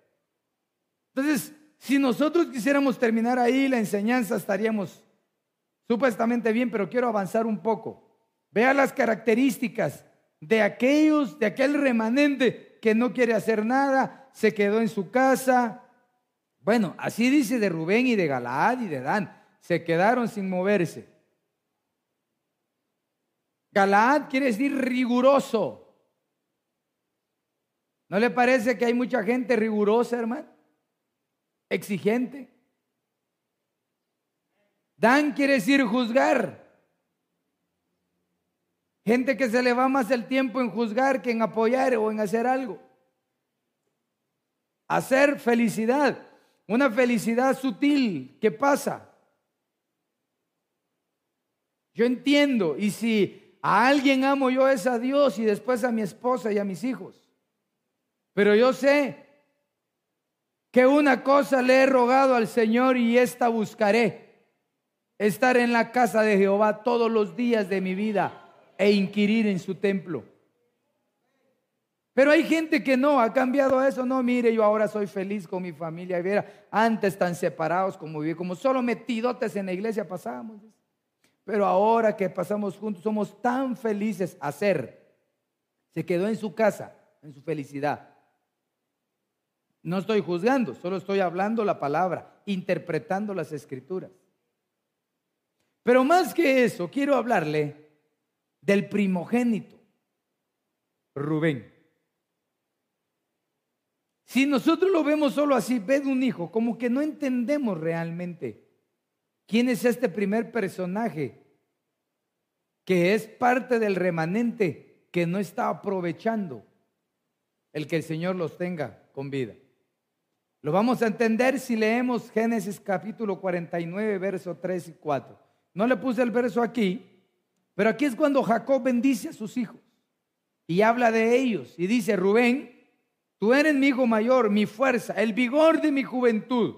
Entonces, si nosotros quisiéramos terminar ahí la enseñanza, estaríamos supuestamente bien, pero quiero avanzar un poco. Vea las características de aquellos, de aquel remanente que no quiere hacer nada, se quedó en su casa. Bueno, así dice de Rubén y de Galaad y de Dan, se quedaron sin moverse. Galaad quiere decir riguroso. ¿No le parece que hay mucha gente rigurosa, hermano? Exigente. Dan quiere decir juzgar. Gente que se le va más el tiempo en juzgar que en apoyar o en hacer algo. Hacer felicidad, una felicidad sutil que pasa. Yo entiendo, y si a alguien amo yo es a Dios y después a mi esposa y a mis hijos. Pero yo sé que una cosa le he rogado al Señor y esta buscaré, estar en la casa de Jehová todos los días de mi vida e inquirir en su templo. Pero hay gente que no, ha cambiado eso. No, mire, yo ahora soy feliz con mi familia. Y antes tan separados como vivir, como solo metidotes en la iglesia pasábamos. Pero ahora que pasamos juntos, somos tan felices a ser. Se quedó en su casa, en su felicidad. No estoy juzgando, solo estoy hablando la palabra, interpretando las escrituras. Pero más que eso, quiero hablarle del primogénito, Rubén. Si nosotros lo vemos solo así, ve un hijo, como que no entendemos realmente quién es este primer personaje que es parte del remanente que no está aprovechando el que el Señor los tenga con vida. Lo vamos a entender si leemos Génesis capítulo 49, verso 3 y 4. No le puse el verso aquí, pero aquí es cuando Jacob bendice a sus hijos y habla de ellos y dice, Rubén, tú eres mi hijo mayor, mi fuerza, el vigor de mi juventud.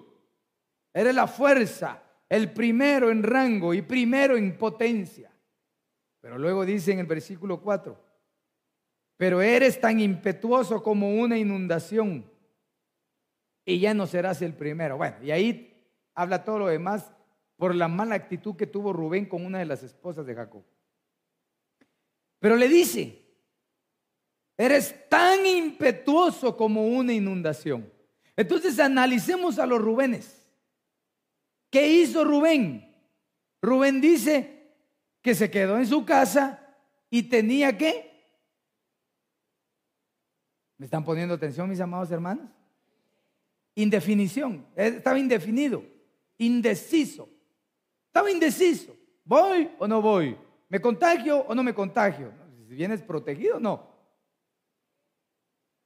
Eres la fuerza, el primero en rango y primero en potencia. Pero luego dice en el versículo 4, pero eres tan impetuoso como una inundación y ya no serás el primero. Bueno, y ahí habla todo lo demás por la mala actitud que tuvo Rubén con una de las esposas de Jacob. Pero le dice, eres tan impetuoso como una inundación. Entonces analicemos a los Rubénes. ¿Qué hizo Rubén? Rubén dice que se quedó en su casa y tenía que... ¿Me están poniendo atención mis amados hermanos? indefinición. Estaba indefinido, indeciso. Estaba indeciso. ¿Voy o no voy? ¿Me contagio o no me contagio? Si vienes protegido, no.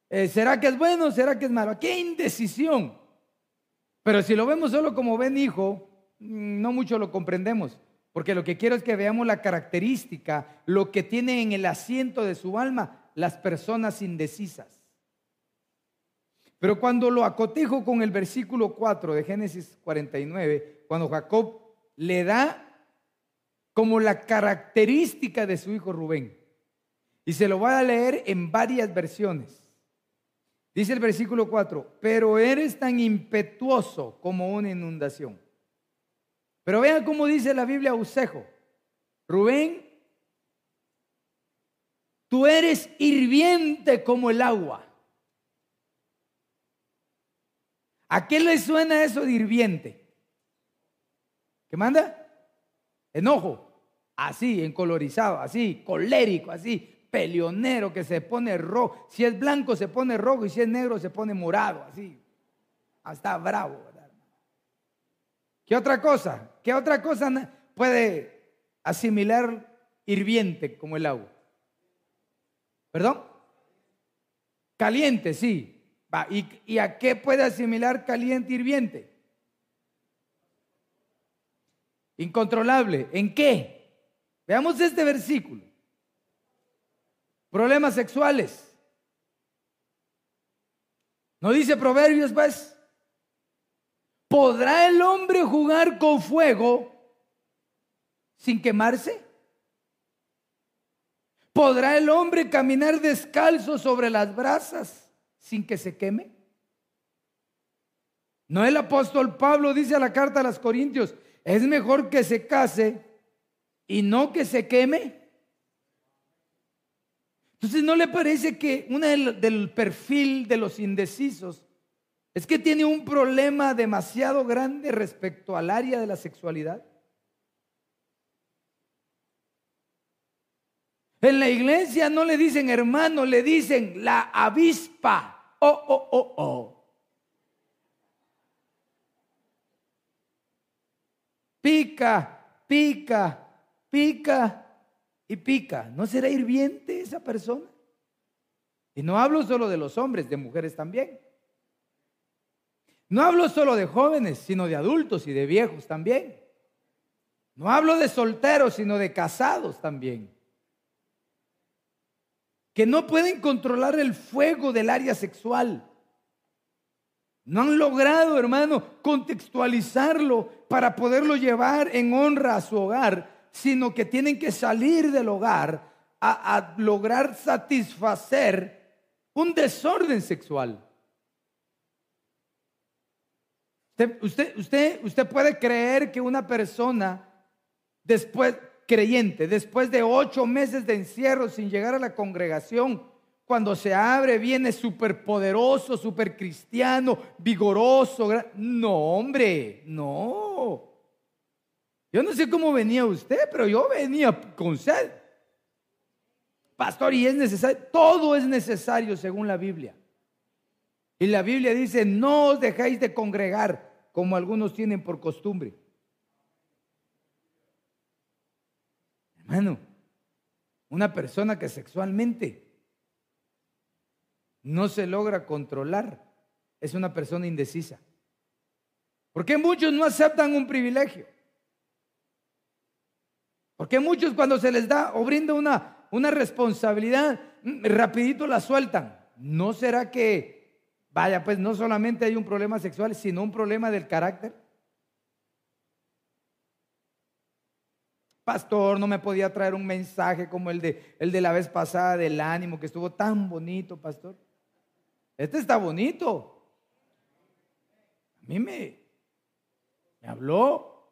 Eh, ¿Será que es bueno? ¿Será que es malo? ¡Qué indecisión! Pero si lo vemos solo como ven hijo, mm, no mucho lo comprendemos. Porque lo que quiero es que veamos la característica, lo que tiene en el asiento de su alma las personas indecisas. Pero cuando lo acotejo con el versículo 4 de Génesis 49, cuando Jacob le da como la característica de su hijo Rubén, y se lo voy a leer en varias versiones. Dice el versículo 4, pero eres tan impetuoso como una inundación. Pero vean cómo dice la Biblia Usejo. Rubén, tú eres hirviente como el agua. ¿A qué le suena eso de hirviente? ¿Qué manda? Enojo, así, encolorizado, así, colérico, así, peleonero que se pone rojo. Si es blanco se pone rojo y si es negro se pone morado, así. Hasta bravo. ¿Qué otra cosa? ¿Qué otra cosa puede asimilar hirviente como el agua? ¿Perdón? Caliente, sí. ¿y, a qué puede asimilar caliente hirviente? Incontrolable. ¿En qué? Veamos este versículo. Problemas sexuales. ¿No dice Proverbios, pues? ¿Podrá el hombre jugar con fuego sin quemarse? ¿Podrá el hombre caminar descalzo sobre las brasas sin que se queme? No el apóstol Pablo dice a la carta a los Corintios, es mejor que se case y no que se queme. Entonces, ¿no le parece que una del, del perfil de los indecisos es que tiene un problema demasiado grande respecto al área de la sexualidad? En la iglesia no le dicen hermano, le dicen la avispa. Oh, oh, oh, oh. Pica, pica, pica y pica, ¿no será hirviente esa persona? Y no hablo solo de los hombres, de mujeres también. No hablo solo de jóvenes, sino de adultos y de viejos también. No hablo de solteros, sino de casados también. Que no pueden controlar el fuego del área sexual. No han logrado, hermano, contextualizarlo para poderlo llevar en honra a su hogar, sino que tienen que salir del hogar a, lograr satisfacer un desorden sexual. Usted, usted, usted puede creer que una persona después, creyente, después de ocho meses de encierro sin llegar a la congregación, cuando se abre viene súper poderoso, súper cristiano, vigoroso. No, hombre, no. Yo no sé cómo venía usted, pero yo venía con sed. Pastor, y es necesario, todo es necesario según la Biblia. Y la Biblia dice, no os dejáis de congregar como algunos tienen por costumbre. Hermano, una persona que sexualmente no se logra controlar es una persona indecisa. Porque muchos no aceptan un privilegio? Porque muchos cuando se les da o brinda una, una responsabilidad, mm, rapidito la sueltan. ¿No será que, vaya, pues no solamente hay un problema sexual, sino un problema del carácter? Pastor, no me podía traer un mensaje como el de, el de la vez pasada del ánimo, que estuvo tan bonito, pastor. Este está bonito. A mí me, me habló.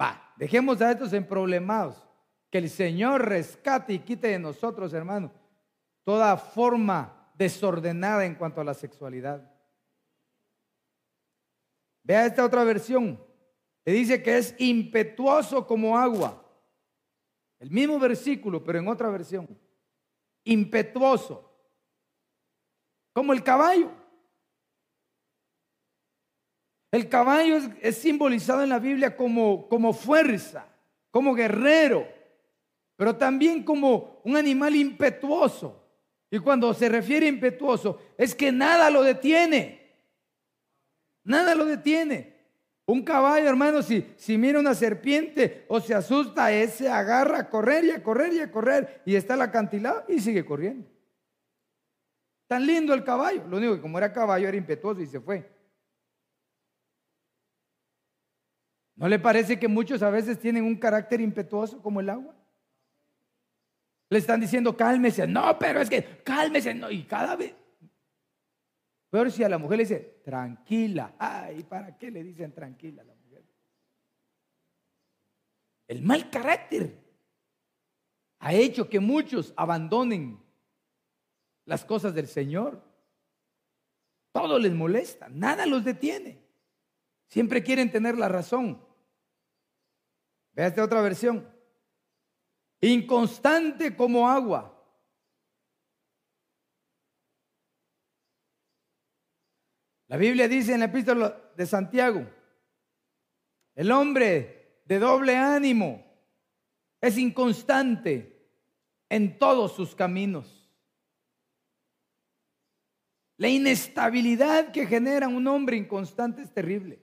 Va, dejemos a estos en problemados. Que el Señor rescate y quite de nosotros, hermano, toda forma desordenada en cuanto a la sexualidad. Vea esta otra versión. Le dice que es impetuoso como agua. El mismo versículo, pero en otra versión. Impetuoso. Como el caballo. El caballo es, simbolizado en la Biblia como, como fuerza, como guerrero, pero también como un animal impetuoso. Y cuando se refiere a impetuoso, es que nada lo detiene. Nada lo detiene. Un caballo, hermano, si, mira una serpiente o se asusta, ese agarra a correr y a correr y a correr y está el acantilado y sigue corriendo. Tan lindo el caballo. Lo único que como era caballo era impetuoso y se fue. ¿No le parece que muchos a veces tienen un carácter impetuoso como el agua? Le están diciendo cálmese. No, pero es que cálmese. No, y cada vez pero si a la mujer le dice, tranquila, ay, ¿para qué le dicen tranquila a la mujer? El mal carácter ha hecho que muchos abandonen las cosas del Señor. Todo les molesta, nada los detiene. Siempre quieren tener la razón. Vea esta otra versión. Inconstante como agua La Biblia dice en la epístola de Santiago, el hombre de doble ánimo es inconstante en todos sus caminos. La inestabilidad que genera un hombre inconstante es terrible.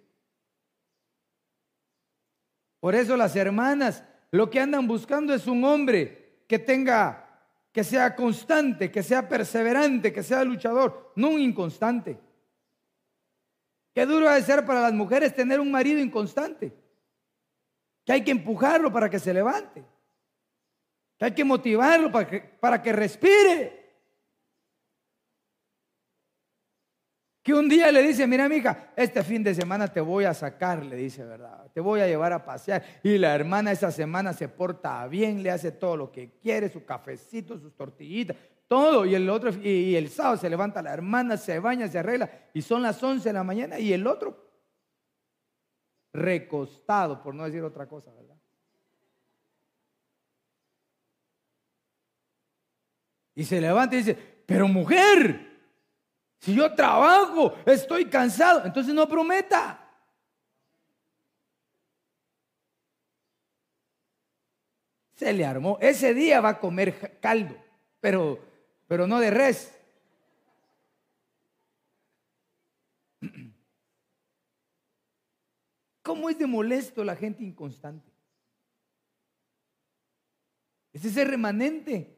Por eso las hermanas lo que andan buscando es un hombre que tenga, que sea constante, que sea perseverante, que sea luchador, no un inconstante. Qué duro de ser para las mujeres tener un marido inconstante. Que hay que empujarlo para que se levante. Que hay que motivarlo para que, para que respire. Que un día le dice, mira, hija, este fin de semana te voy a sacar, le dice, ¿verdad? Te voy a llevar a pasear. Y la hermana esa semana se porta bien, le hace todo lo que quiere, su cafecito, sus tortillitas, todo. Y el otro, y, el sábado se levanta la hermana, se baña, se arregla, y son las 11 de la mañana, y el otro recostado, por no decir otra cosa, ¿verdad? Y se levanta y dice, pero mujer, si yo trabajo, estoy cansado, entonces no prometa. Se le armó. Ese día va a comer caldo, pero, pero no de res. ¿Cómo es de molesto la gente inconstante? Es ese remanente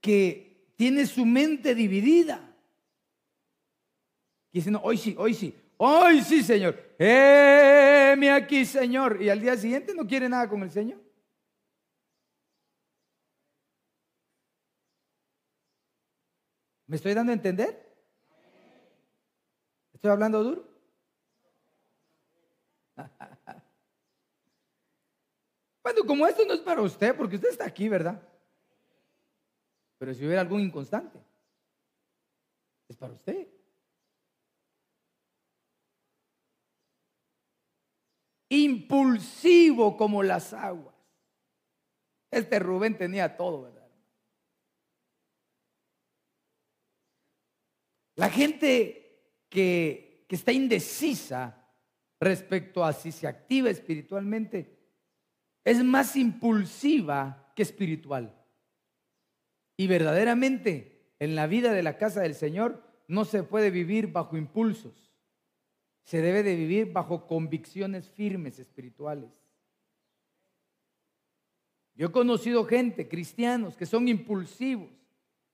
que tiene su mente dividida. Y dice, no, hoy sí, hoy sí, hoy sí, Señor. Heme aquí, Señor. Y al día siguiente no quiere nada con el Señor. ¿Me estoy dando a entender? ¿Estoy hablando duro? Bueno, como esto no es para usted, porque usted está aquí, ¿verdad? Pero si hubiera algún inconstante, es para usted. Impulsivo como las aguas. Este Rubén tenía todo, ¿verdad? La gente que, que está indecisa respecto a si se activa espiritualmente es más impulsiva que espiritual. Y verdaderamente en la vida de la casa del Señor no se puede vivir bajo impulsos. Se debe de vivir bajo convicciones firmes espirituales. Yo he conocido gente, cristianos, que son impulsivos,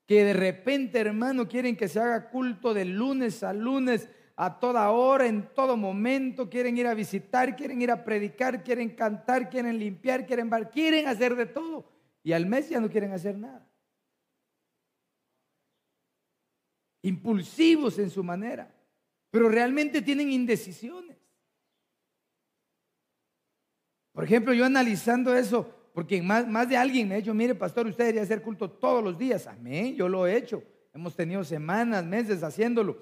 que de repente, hermano, quieren que se haga culto de lunes a lunes a toda hora, en todo momento, quieren ir a visitar, quieren ir a predicar, quieren cantar, quieren limpiar, quieren bar, quieren hacer de todo. Y al mes ya no quieren hacer nada. Impulsivos en su manera, pero realmente tienen indecisiones. Por ejemplo, yo analizando eso, porque más, más de alguien me ha dicho, mire pastor, usted debería hacer culto todos los días. Amén, yo lo he hecho. Hemos tenido semanas, meses haciéndolo.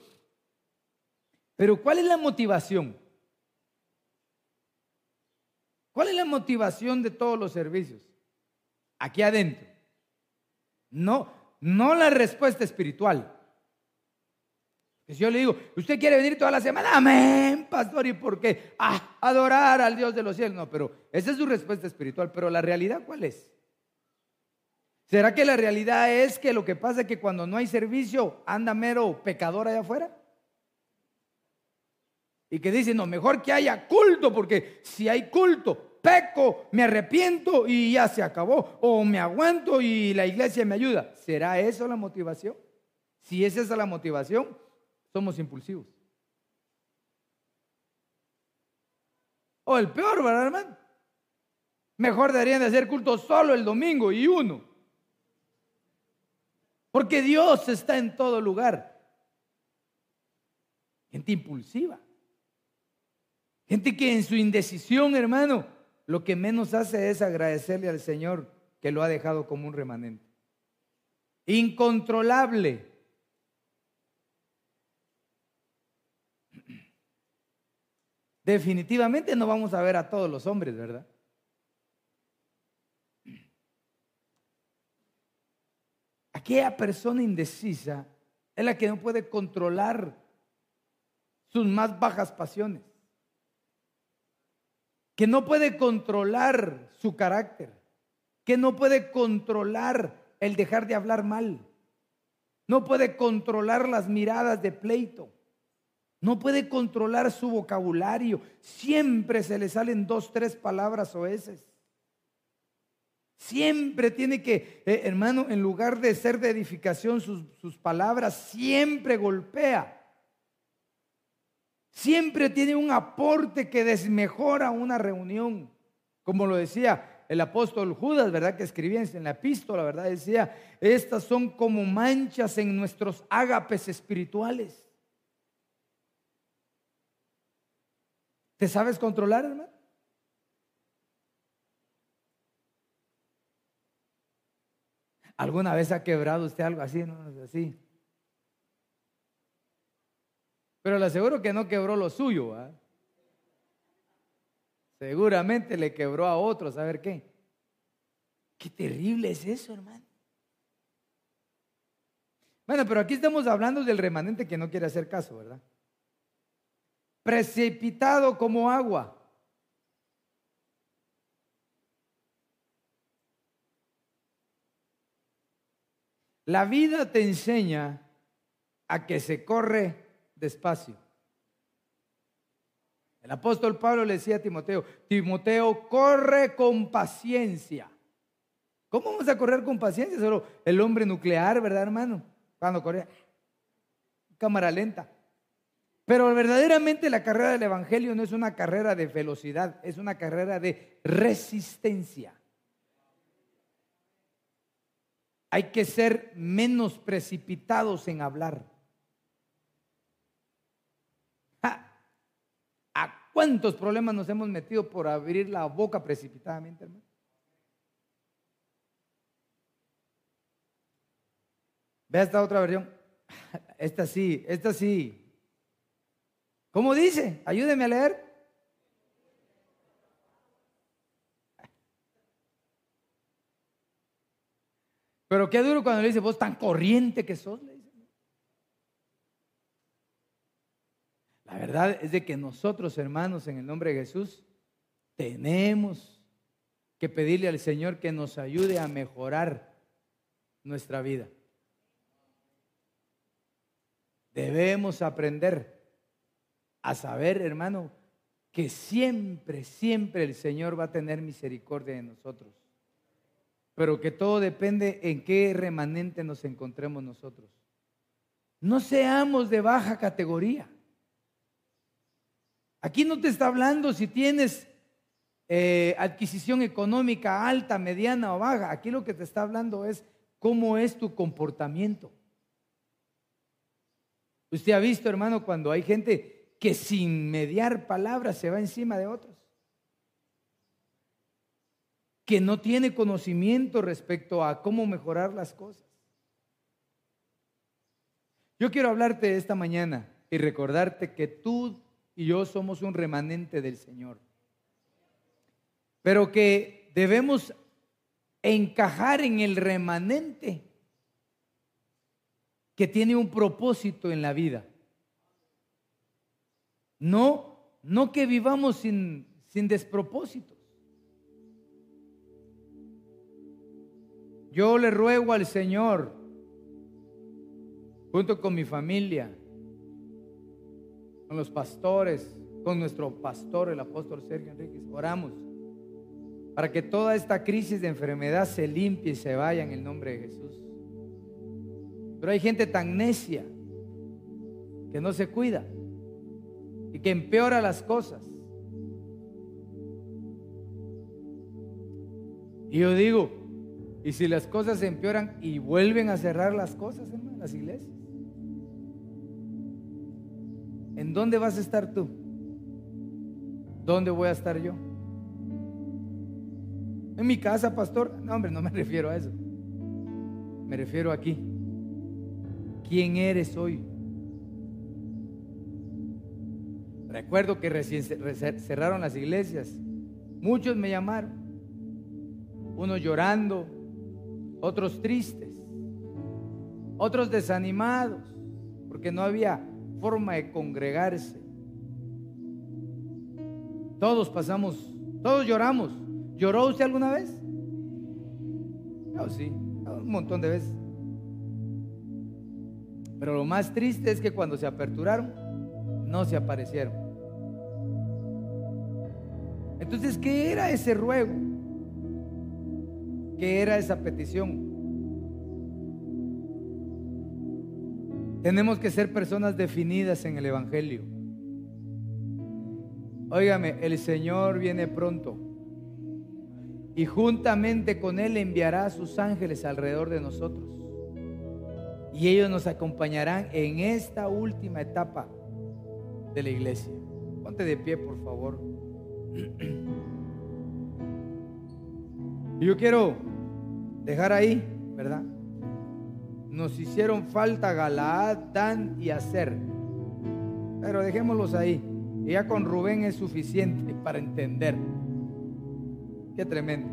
Pero ¿cuál es la motivación? ¿Cuál es la motivación de todos los servicios? Aquí adentro. No, no la respuesta espiritual. Si yo le digo, ¿usted quiere venir toda la semana? Amén, pastor. ¿Y por qué? Ah, adorar al Dios de los cielos. No, pero esa es su respuesta espiritual. Pero la realidad, ¿cuál es? ¿Será que la realidad es que lo que pasa es que cuando no hay servicio anda mero pecador allá afuera? Y que dicen, no, mejor que haya culto, porque si hay culto, peco, me arrepiento y ya se acabó. O me aguanto y la iglesia me ayuda. ¿Será eso la motivación? Si es esa la motivación, somos impulsivos. O el peor, ¿verdad, hermano? Mejor deberían de hacer culto solo el domingo y uno. Porque Dios está en todo lugar. Gente impulsiva. Gente que en su indecisión, hermano, lo que menos hace es agradecerle al Señor que lo ha dejado como un remanente. Incontrolable. Definitivamente no vamos a ver a todos los hombres, ¿verdad? Aquella persona indecisa es la que no puede controlar sus más bajas pasiones que no puede controlar su carácter, que no puede controlar el dejar de hablar mal, no puede controlar las miradas de pleito, no puede controlar su vocabulario, siempre se le salen dos, tres palabras o eses. Siempre tiene que, eh, hermano, en lugar de ser de edificación, sus, sus palabras siempre golpea. Siempre tiene un aporte que desmejora una reunión. Como lo decía el apóstol Judas, ¿verdad? Que escribía en la epístola, ¿verdad? Decía, estas son como manchas en nuestros ágapes espirituales. ¿Te sabes controlar, hermano? ¿Alguna vez ha quebrado usted algo así? ¿no? Así. Pero le aseguro que no quebró lo suyo. Seguramente le quebró a otros, a ver qué. Qué terrible es eso, hermano. Bueno, pero aquí estamos hablando del remanente que no quiere hacer caso, ¿verdad? precipitado como agua. La vida te enseña a que se corre despacio. El apóstol Pablo le decía a Timoteo, Timoteo, corre con paciencia. ¿Cómo vamos a correr con paciencia? Solo el hombre nuclear, ¿verdad, hermano? Cuando corre, cámara lenta. Pero verdaderamente la carrera del Evangelio no es una carrera de velocidad, es una carrera de resistencia. Hay que ser menos precipitados en hablar. ¿A cuántos problemas nos hemos metido por abrir la boca precipitadamente, hermano? Vea esta otra versión. Esta sí, esta sí. ¿Cómo dice? Ayúdeme a leer. Pero qué duro cuando le dice, vos tan corriente que sos. La verdad es de que nosotros, hermanos, en el nombre de Jesús, tenemos que pedirle al Señor que nos ayude a mejorar nuestra vida. Debemos aprender a saber, hermano, que siempre, siempre el Señor va a tener misericordia de nosotros. Pero que todo depende en qué remanente nos encontremos nosotros. No seamos de baja categoría. Aquí no te está hablando si tienes eh, adquisición económica alta, mediana o baja. Aquí lo que te está hablando es cómo es tu comportamiento. Usted ha visto, hermano, cuando hay gente que sin mediar palabras se va encima de otros. Que no tiene conocimiento respecto a cómo mejorar las cosas. Yo quiero hablarte esta mañana y recordarte que tú y yo somos un remanente del Señor. Pero que debemos encajar en el remanente que tiene un propósito en la vida. No, no que vivamos sin, sin despropósitos. Yo le ruego al Señor, junto con mi familia, con los pastores, con nuestro pastor, el apóstol Sergio Enríquez, oramos para que toda esta crisis de enfermedad se limpie y se vaya en el nombre de Jesús. Pero hay gente tan necia que no se cuida y que empeora las cosas. Y yo digo, ¿y si las cosas se empeoran y vuelven a cerrar las cosas, hermano, las iglesias? ¿En dónde vas a estar tú? ¿Dónde voy a estar yo? En mi casa, pastor. No, hombre, no me refiero a eso. Me refiero aquí. ¿Quién eres hoy? Recuerdo que recién cerraron las iglesias. Muchos me llamaron. Unos llorando, otros tristes, otros desanimados, porque no había forma de congregarse. Todos pasamos, todos lloramos. ¿Lloró usted alguna vez? No, sí, un montón de veces. Pero lo más triste es que cuando se aperturaron, no se aparecieron. Entonces, ¿qué era ese ruego? ¿Qué era esa petición? Tenemos que ser personas definidas en el Evangelio. Óigame, el Señor viene pronto y juntamente con Él enviará a sus ángeles alrededor de nosotros. Y ellos nos acompañarán en esta última etapa de la iglesia. Ponte de pie, por favor. Yo quiero dejar ahí, ¿verdad? Nos hicieron falta Galaad, Dan y Hacer. Pero dejémoslos ahí. Ya con Rubén es suficiente para entender. Qué tremendo.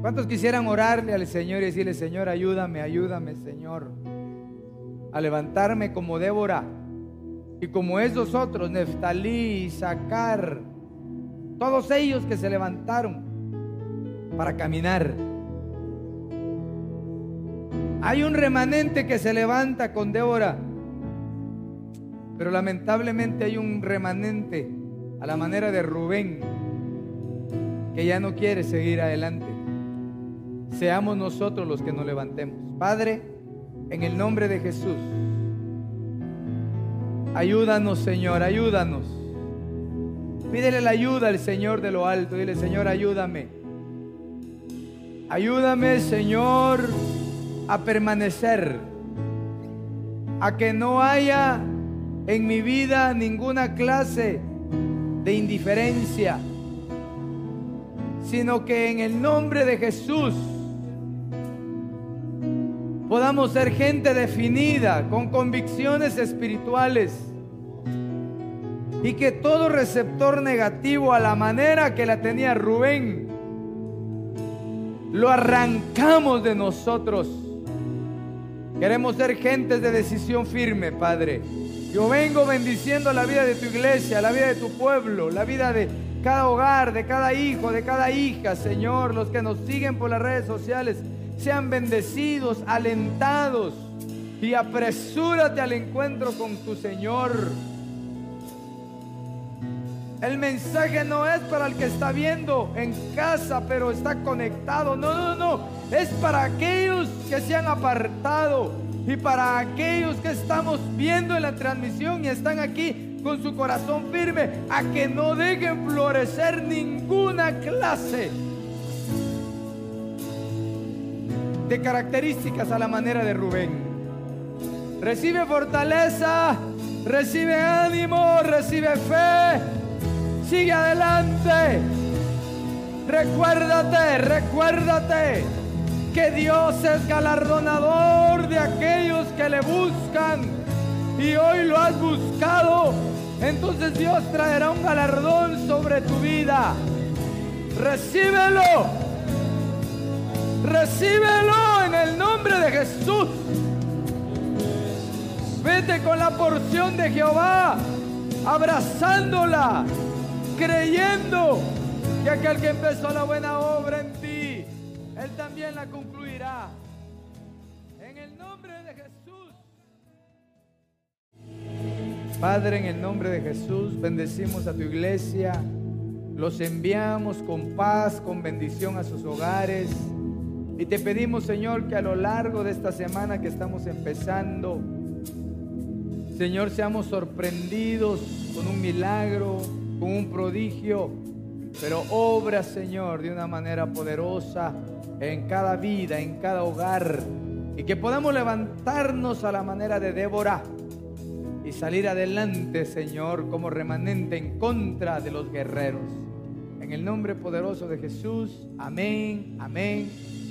¿Cuántos quisieran orarle al Señor y decirle, Señor, ayúdame, ayúdame, Señor, a levantarme como Débora? Y como esos otros, Neftalí, Sacar, todos ellos que se levantaron para caminar Hay un remanente que se levanta con Débora, pero lamentablemente hay un remanente a la manera de Rubén que ya no quiere seguir adelante. Seamos nosotros los que nos levantemos. Padre, en el nombre de Jesús, ayúdanos Señor, ayúdanos. Pídele la ayuda al Señor de lo alto. Dile, Señor, ayúdame. Ayúdame, Señor, a permanecer. A que no haya en mi vida ninguna clase de indiferencia, sino que en el nombre de Jesús podamos ser gente definida, con convicciones espirituales, y que todo receptor negativo a la manera que la tenía Rubén, lo arrancamos de nosotros. Queremos ser gentes de decisión firme, Padre. Yo vengo bendiciendo la vida de tu iglesia, la vida de tu pueblo, la vida de cada hogar, de cada hijo, de cada hija, Señor. Los que nos siguen por las redes sociales, sean bendecidos, alentados y apresúrate al encuentro con tu Señor. El mensaje no es para el que está viendo en casa, pero está conectado. No, no, no. Es para aquellos que se han apartado y para aquellos que estamos viendo en la transmisión y están aquí con su corazón firme a que no dejen florecer ninguna clase de características a la manera de Rubén. Recibe fortaleza, recibe ánimo, recibe fe, sigue adelante. Recuérdate, recuérdate que Dios es galardonador de aquellos que le buscan y hoy lo has buscado. Entonces Dios traerá un galardón sobre tu vida. Recíbelo Recíbelo en el nombre de Jesús. Vete con la porción de Jehová, abrazándola, creyendo que aquel que empezó la buena obra en ti, Él también la concluirá. En el nombre de Jesús. Padre, en el nombre de Jesús, bendecimos a tu iglesia. Los enviamos con paz, con bendición a sus hogares. Y te pedimos, Señor, que a lo largo de esta semana que estamos empezando, Señor, seamos sorprendidos con un milagro, con un prodigio, pero obra, Señor, de una manera poderosa en cada vida, en cada hogar, y que podamos levantarnos a la manera de Débora y salir adelante, Señor, como remanente en contra de los guerreros. En el nombre poderoso de Jesús, amén, amén